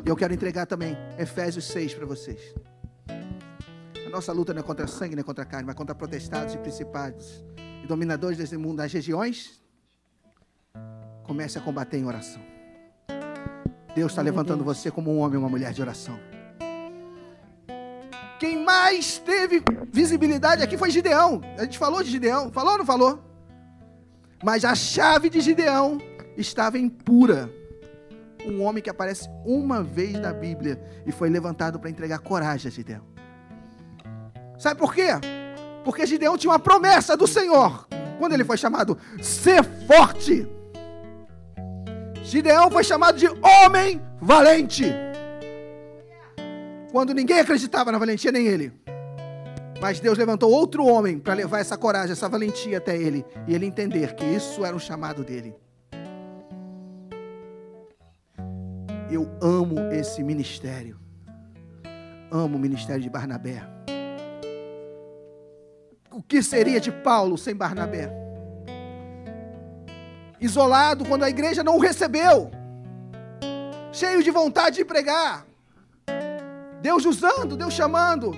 E eu quero entregar também Efésios 6 para vocês. A nossa luta não é contra sangue, nem contra carne, mas contra protestados e principados e dominadores desse mundo, das regiões. Comece a combater em oração. Deus está levantando você como um homem uma mulher de oração. Quem mais teve visibilidade aqui foi Gideão. A gente falou de Gideão. Falou ou não falou? Mas a chave de Gideão estava impura. Um homem que aparece uma vez na Bíblia e foi levantado para entregar coragem a Gideão. Sabe por quê? Porque Gideão tinha uma promessa do Senhor. Quando ele foi chamado ser forte. Gideão foi chamado de homem valente. Quando ninguém acreditava na valentia, nem ele. Mas Deus levantou outro homem para levar essa coragem, essa valentia até ele. E ele entender que isso era um chamado dele. Eu amo esse ministério. Amo o ministério de Barnabé. O que seria de Paulo sem Barnabé? Isolado quando a igreja não o recebeu. Cheio de vontade de pregar. Deus usando, Deus chamando.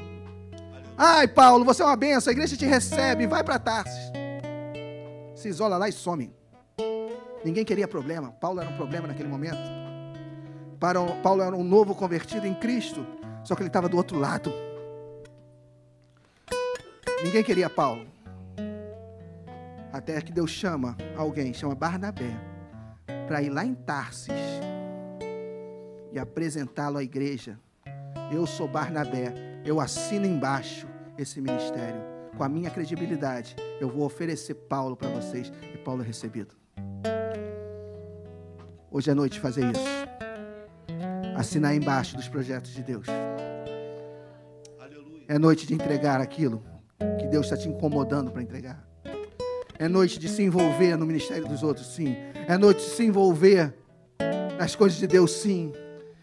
Ai, Paulo, você é uma benção, a igreja te recebe, vai para Tarsis. Se isola lá e some. Ninguém queria problema. Paulo era um problema naquele momento. Paulo era um novo convertido em Cristo, só que ele estava do outro lado. Ninguém queria Paulo. Até que Deus chama alguém, chama Barnabé, para ir lá em Tarsis e apresentá-lo à igreja. Eu sou Barnabé, eu assino embaixo esse ministério. Com a minha credibilidade, eu vou oferecer Paulo para vocês e Paulo é recebido. Hoje é noite fazer isso. Assinar embaixo dos projetos de Deus. É noite de entregar aquilo que Deus está te incomodando para entregar. É noite de se envolver no ministério dos outros, sim. É noite de se envolver nas coisas de Deus, sim.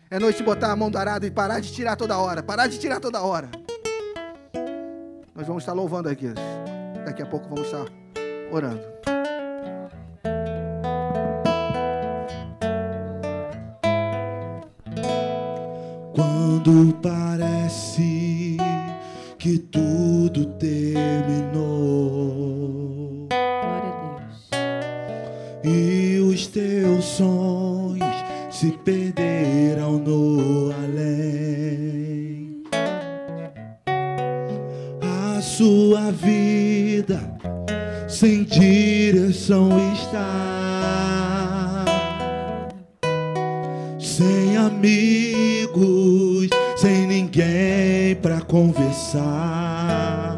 É noite de botar a mão do arado e parar de tirar toda hora. Parar de tirar toda hora. Nós vamos estar louvando aqui. Daqui a pouco vamos estar orando. Quando parece que tudo terminou. Glória a Deus. E os teus sonhos se perderam no além. A sua vida sem direção está. Sem amigos conversar.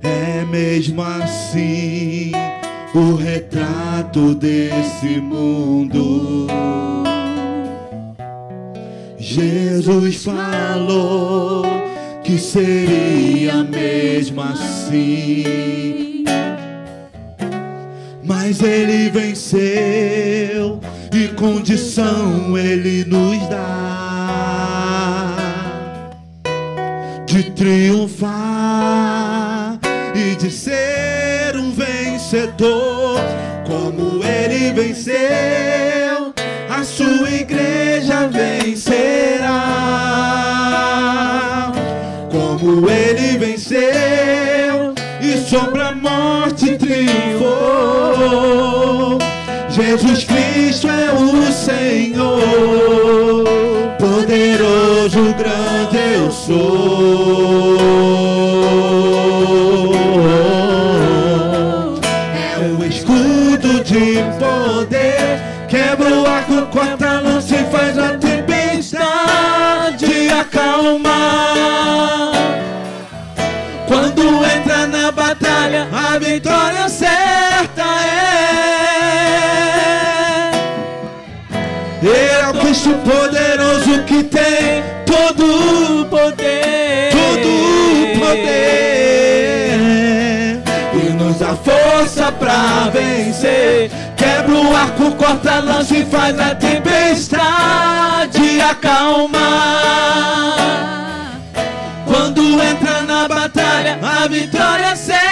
É mesmo assim o retrato desse mundo. Jesus falou que seria mesmo assim. Mas ele venceu e condição Ele nos dá triunfar e de ser um vencedor, como Ele venceu, a sua igreja vencerá, como Ele venceu e sobre a morte triunfou. Jesus Cristo é o Senhor, poderoso, grande eu sou. É o escudo de poder, quebra o arco, corta a lança e faz a tempestade acalmar. Quando entra na batalha, a vitória certa nos dá força pra vencer. Quebra o arco, corta a lança e faz a tempestade acalmar. Quando entra na batalha, a vitória certa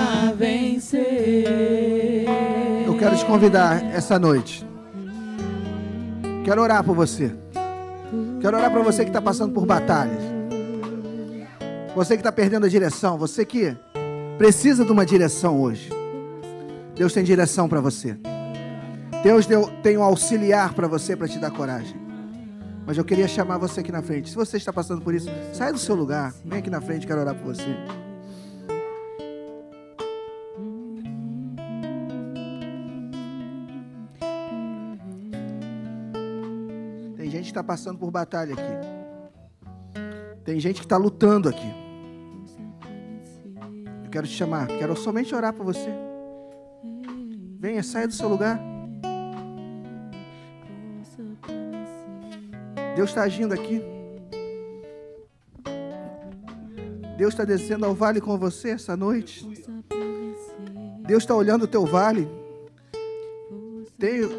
pra vencer. Eu quero te convidar essa noite. Quero orar por você. Quero orar para você que está passando por batalhas. Você que está perdendo a direção. Você que precisa de uma direção hoje. Deus tem direção para você. Deus deu, tem um auxiliar para você para te dar coragem. Mas eu queria chamar você aqui na frente. Se você está passando por isso, sai do seu lugar. Vem aqui na frente, quero orar por você. Gente que está passando por batalha aqui. Tem gente que está lutando aqui. Eu quero te chamar, quero somente orar por você. Venha, saia do seu lugar. Deus está agindo aqui. Deus está descendo ao vale com você essa noite. Deus está olhando o teu vale.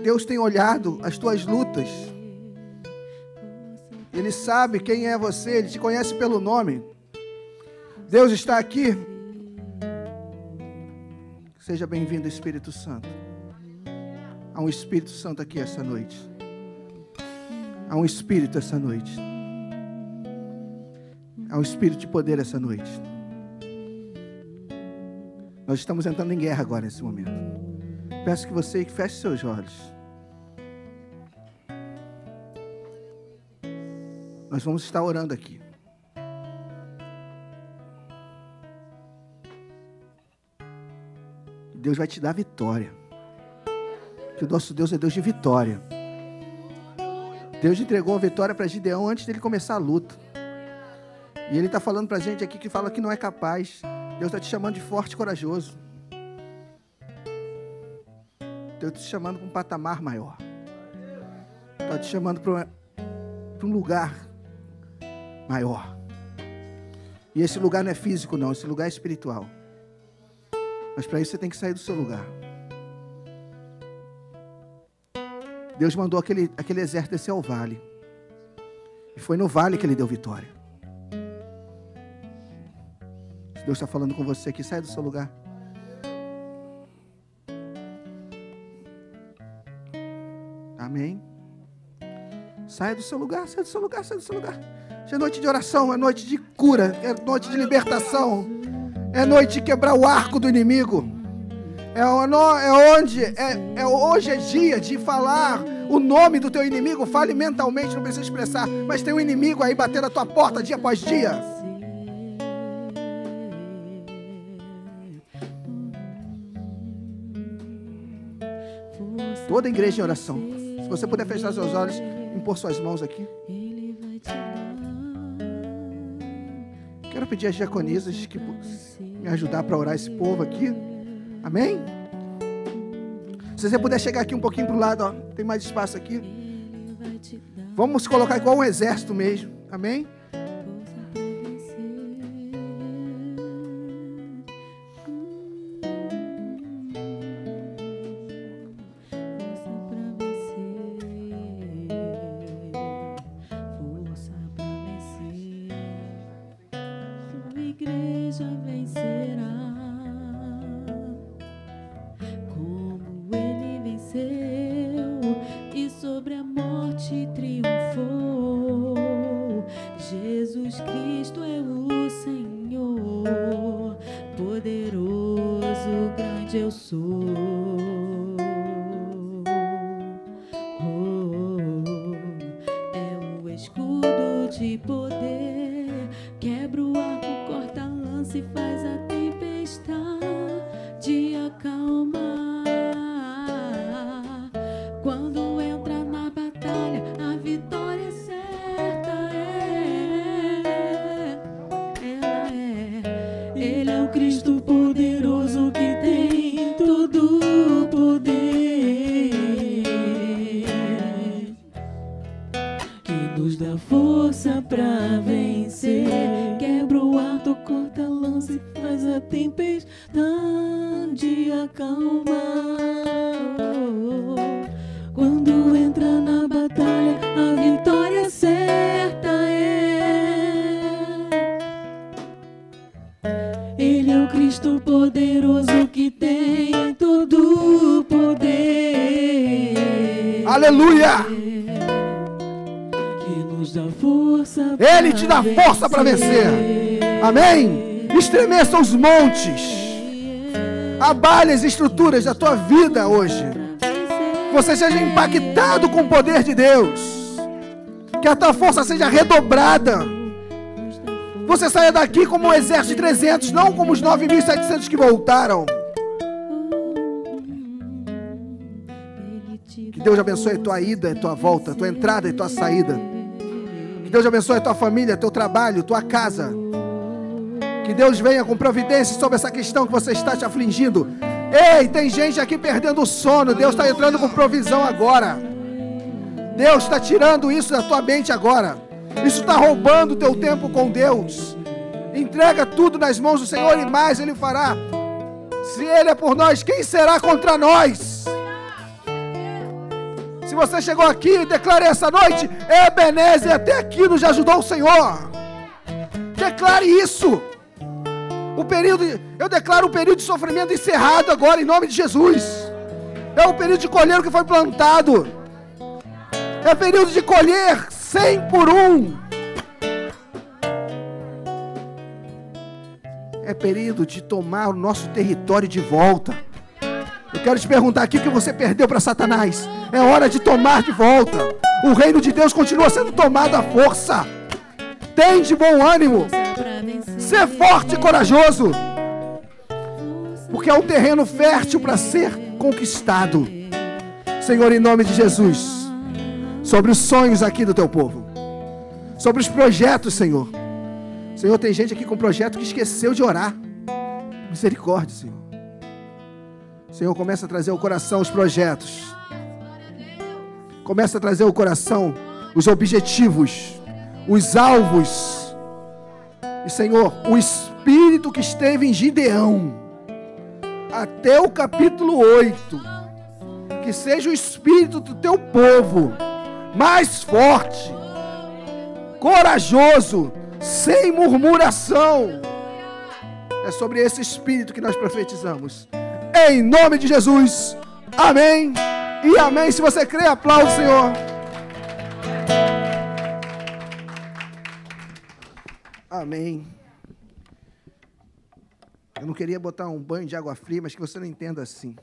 Deus tem olhado as tuas lutas. Ele sabe quem é você, ele te conhece pelo nome. Deus está aqui. Seja bem-vindo, Espírito Santo. Há um Espírito Santo aqui essa noite. Há um Espírito essa noite. Há um Espírito de poder essa noite. Nós estamos entrando em guerra agora nesse momento. Peço que você feche seus olhos. Nós vamos estar orando aqui. Deus vai te dar vitória. Que o nosso Deus é Deus de vitória. Deus entregou a vitória para Gideão antes dele começar a luta. E ele está falando para a gente aqui que fala que não é capaz. Deus está te chamando de forte e corajoso. Deus está te chamando para um patamar maior. Está te chamando para um lugar maior. E esse lugar não é físico, não. Esse lugar é espiritual. Mas para isso você tem que sair do seu lugar. Deus mandou aquele, aquele exército descer ao vale. E foi no vale que ele deu vitória. Deus está falando com você aqui, sai do seu lugar. Amém. Saia do seu lugar, saia do seu lugar, saia do seu lugar. É noite de oração, é noite de cura, é noite de libertação, é noite de quebrar o arco do inimigo. É, é onde, é, é hoje é dia de falar o nome do teu inimigo. Fale mentalmente, não precisa expressar, mas tem um inimigo aí batendo a tua porta dia após dia. Toda igreja em oração você puder fechar seus olhos, impor suas mãos aqui. Pedir às diaconisas que me ajudar para orar esse povo aqui. Amém? Se você puder chegar aqui um pouquinho para o lado, ó, tem mais espaço aqui. Vamos colocar igual um exército mesmo. Amém? Força para vencer. Amém? Estremeçam os montes. Abale as estruturas da tua vida hoje. Você seja impactado com o poder de Deus. Que a tua força seja redobrada. Você saia daqui como um exército de 300, não como os 9.700 que voltaram. Que Deus abençoe a tua ida, a tua volta, a tua entrada e tua saída. Que Deus abençoe a tua família, teu trabalho, tua casa. Que Deus venha com providência sobre essa questão que você está te afligindo. Ei, tem gente aqui perdendo o sono. Deus está entrando com provisão agora. Deus está tirando isso da tua mente agora. Isso está roubando o teu tempo com Deus. Entrega tudo nas mãos do Senhor e mais Ele fará. Se Ele é por nós, quem será contra nós? Se você chegou aqui declare essa noite, Ebenezer, até aqui nos ajudou o Senhor. Declare isso. O período, eu declaro o período de sofrimento encerrado agora em nome de Jesus. É o período de colher o que foi plantado. É o período de colher cem por um. É período de tomar o nosso território de volta. Eu quero te perguntar aqui o que você perdeu para Satanás. É hora de tomar de volta. O reino de Deus continua sendo tomado à força. Tem de bom ânimo. Ser forte e corajoso. Porque é um terreno fértil para ser conquistado. Senhor, em nome de Jesus. Sobre os sonhos aqui do teu povo. Sobre os projetos, Senhor. Senhor, tem gente aqui com projeto que esqueceu de orar. Misericórdia, Senhor. Senhor, começa a trazer ao coração os projetos. Começa a trazer ao coração os objetivos, os alvos. E, Senhor, o espírito que esteve em Gideão, até o capítulo 8, que seja o espírito do teu povo mais forte, corajoso, sem murmuração. É sobre esse espírito que nós profetizamos. Em nome de Jesus. Amém. E amém. Se você crê, aplaude, Senhor. Amém. Eu não queria botar um banho de água fria, mas que você não entenda assim.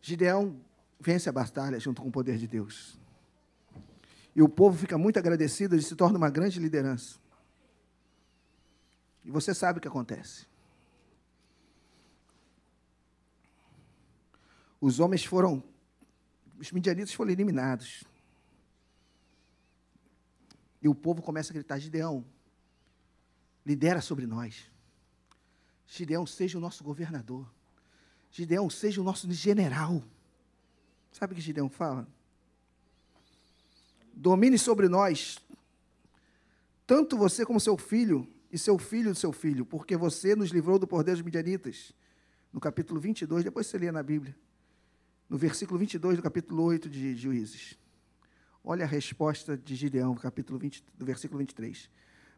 Gideão vence a batalha junto com o poder de Deus. E o povo fica muito agradecido e se torna uma grande liderança. E você sabe o que acontece. Os homens foram, os midianitas foram eliminados. E o povo começa a gritar: Gideão, lidera sobre nós. Gideão, seja o nosso governador. Gideão, seja o nosso general. Sabe o que Gideão fala? Domine sobre nós, tanto você como seu filho, e seu filho do seu filho, porque você nos livrou do poder dos midianitas. No capítulo 22, depois você lê na Bíblia. No versículo 22 do capítulo 8 de Juízes. Olha a resposta de Gideão, capítulo 20, do versículo 23.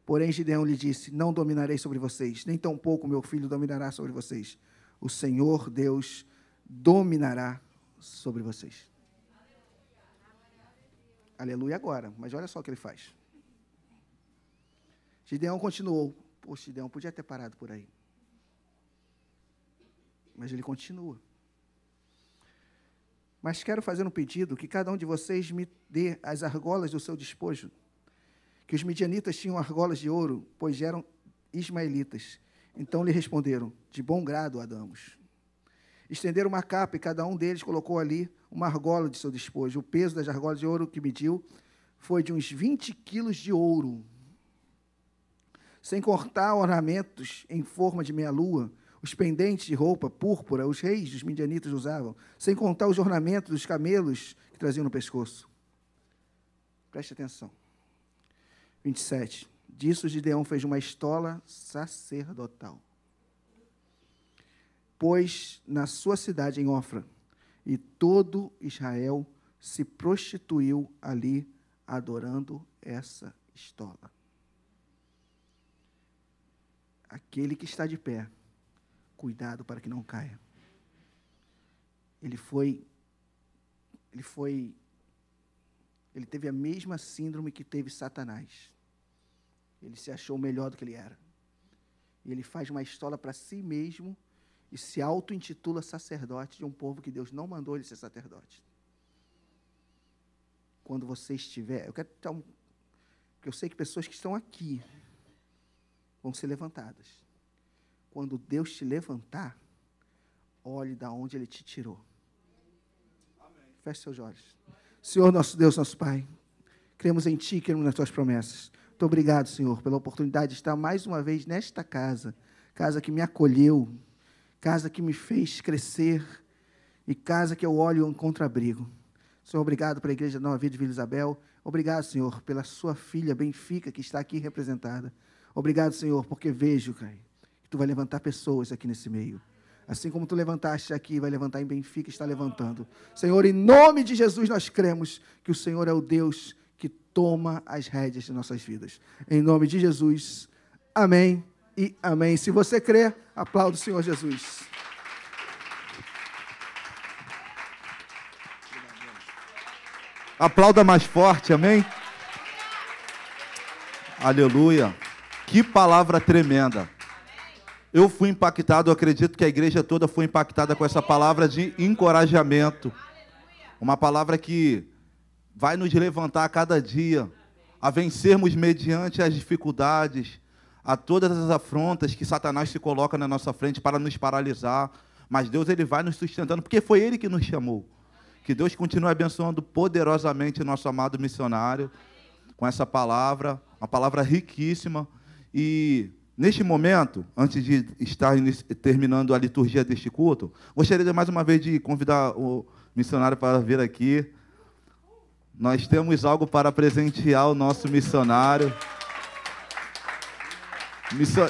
Porém, Gideão lhe disse: Não dominarei sobre vocês, nem tampouco meu filho dominará sobre vocês. O Senhor Deus dominará sobre vocês. Aleluia agora, mas olha só o que ele faz. Gideão continuou. Poxa, Gideão podia ter parado por aí. Mas ele continua. Mas quero fazer um pedido que cada um de vocês me dê as argolas do seu despojo. Que os midianitas tinham argolas de ouro, pois eram ismaelitas. Então lhe responderam: De bom grado a damos. Estenderam uma capa e cada um deles colocou ali uma argola de seu despojo. O peso das argolas de ouro que mediu foi de uns 20 quilos de ouro sem cortar ornamentos em forma de meia-lua, os pendentes de roupa púrpura, os reis dos midianitas usavam, sem contar os ornamentos dos camelos que traziam no pescoço. Preste atenção. 27. Disso Gideão fez uma estola sacerdotal. Pois na sua cidade em Ofra, e todo Israel se prostituiu ali, adorando essa estola aquele que está de pé, cuidado para que não caia. Ele foi, ele foi, ele teve a mesma síndrome que teve Satanás. Ele se achou melhor do que ele era. E ele faz uma estola para si mesmo e se auto-intitula sacerdote de um povo que Deus não mandou ele ser sacerdote. Quando você estiver, eu quero um, porque eu sei que pessoas que estão aqui vão ser levantadas. Quando Deus te levantar, olhe da onde Ele te tirou. Feche seus olhos. Senhor, nosso Deus, nosso Pai, cremos em Ti, cremos nas Tuas promessas. Muito obrigado, Senhor, pela oportunidade de estar mais uma vez nesta casa, casa que me acolheu, casa que me fez crescer e casa que eu olho e encontro abrigo. Senhor, obrigado pela Igreja Nova Vida de Vila Isabel. Obrigado, Senhor, pela sua filha Benfica que está aqui representada. Obrigado, Senhor, porque vejo, Pai, que Tu vai levantar pessoas aqui nesse meio. Assim como tu levantaste aqui, vai levantar em Benfica, está levantando. Senhor, em nome de Jesus, nós cremos que o Senhor é o Deus que toma as rédeas de nossas vidas. Em nome de Jesus, amém e amém. Se você crê, aplauda o Senhor Jesus. Aplauda mais forte, amém? Aleluia. Que palavra tremenda. Eu fui impactado, eu acredito que a igreja toda foi impactada com essa palavra de encorajamento. Uma palavra que vai nos levantar a cada dia, a vencermos mediante as dificuldades, a todas as afrontas que Satanás se coloca na nossa frente para nos paralisar. Mas Deus ele vai nos sustentando, porque foi Ele que nos chamou. Que Deus continue abençoando poderosamente nosso amado missionário com essa palavra, uma palavra riquíssima. E Neste momento, antes de estar terminando a liturgia deste culto, gostaria mais uma vez de convidar o missionário para vir aqui. Nós temos algo para presentear o nosso missionário.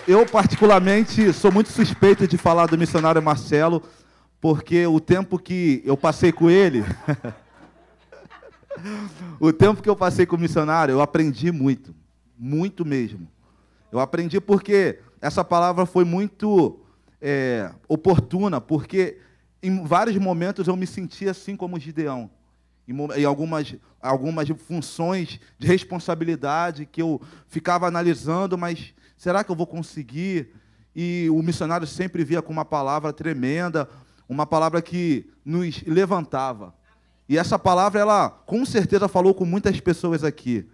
Eu, particularmente, sou muito suspeito de falar do missionário Marcelo, porque o tempo que eu passei com ele. o tempo que eu passei com o missionário, eu aprendi muito. Muito mesmo. Eu aprendi porque essa palavra foi muito é, oportuna, porque em vários momentos eu me sentia assim como Gideão. Em algumas, algumas funções de responsabilidade que eu ficava analisando, mas será que eu vou conseguir? E o missionário sempre via com uma palavra tremenda, uma palavra que nos levantava. E essa palavra, ela com certeza falou com muitas pessoas aqui.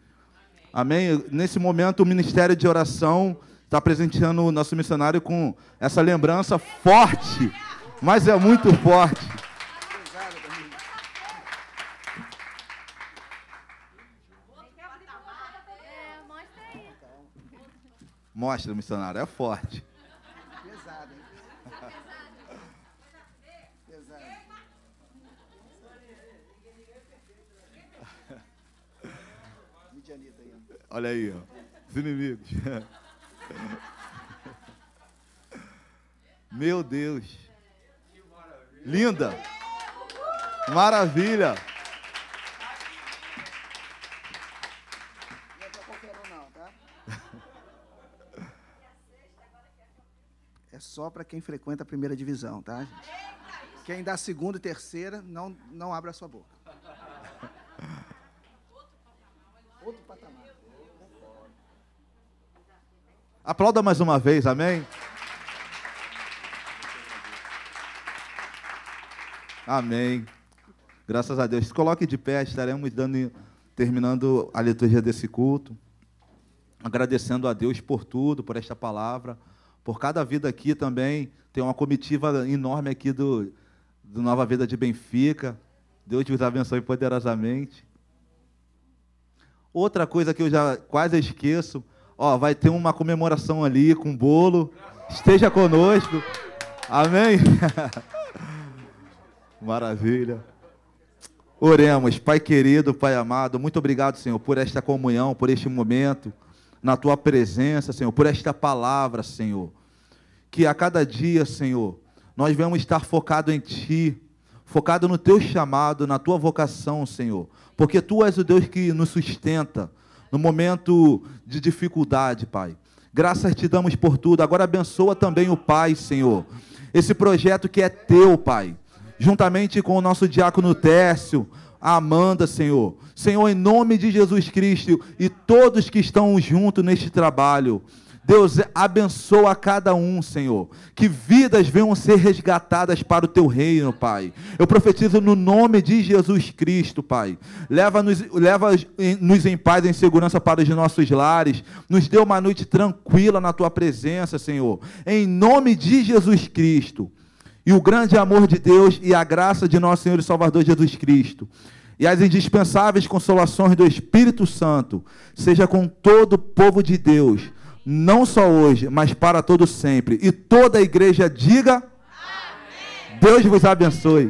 Amém? Nesse momento, o Ministério de Oração está presenteando o nosso missionário com essa lembrança forte, mas é muito forte. Mostra, missionário, é forte. Olha aí, ó. Os inimigos. Meu Deus. Linda. Maravilha. É só para quem frequenta a primeira divisão, tá, gente? Quem dá segunda e terceira, não, não abra a sua boca. Outro patamar. Aplauda mais uma vez, amém? Amém. Graças a Deus. Coloque de pé, estaremos dando, terminando a liturgia desse culto. Agradecendo a Deus por tudo, por esta palavra, por cada vida aqui também. Tem uma comitiva enorme aqui do, do Nova Vida de Benfica. Deus te abençoe poderosamente. Outra coisa que eu já quase esqueço, Ó, vai ter uma comemoração ali com bolo. Esteja conosco. Amém? Maravilha. Oremos, Pai querido, Pai amado, muito obrigado, Senhor, por esta comunhão, por este momento, na tua presença, Senhor, por esta palavra, Senhor. Que a cada dia, Senhor, nós vamos estar focado em Ti, focado no Teu chamado, na Tua vocação, Senhor, porque Tu és o Deus que nos sustenta, no momento de dificuldade, Pai. Graças te damos por tudo. Agora abençoa também o Pai, Senhor. Esse projeto que é teu, Pai. Juntamente com o nosso diácono Tércio, a Amanda, Senhor. Senhor, em nome de Jesus Cristo e todos que estão juntos neste trabalho. Deus, abençoa cada um, Senhor. Que vidas venham ser resgatadas para o teu reino, Pai. Eu profetizo no nome de Jesus Cristo, Pai. Leva-nos leva -nos em paz e em segurança para os nossos lares. Nos dê uma noite tranquila na tua presença, Senhor. Em nome de Jesus Cristo. e o grande amor de Deus e a graça de nosso Senhor e Salvador Jesus Cristo e as indispensáveis consolações do Espírito Santo seja com todo o povo de Deus, não só hoje, mas para todo sempre. E toda a igreja diga: Amém. Deus vos abençoe.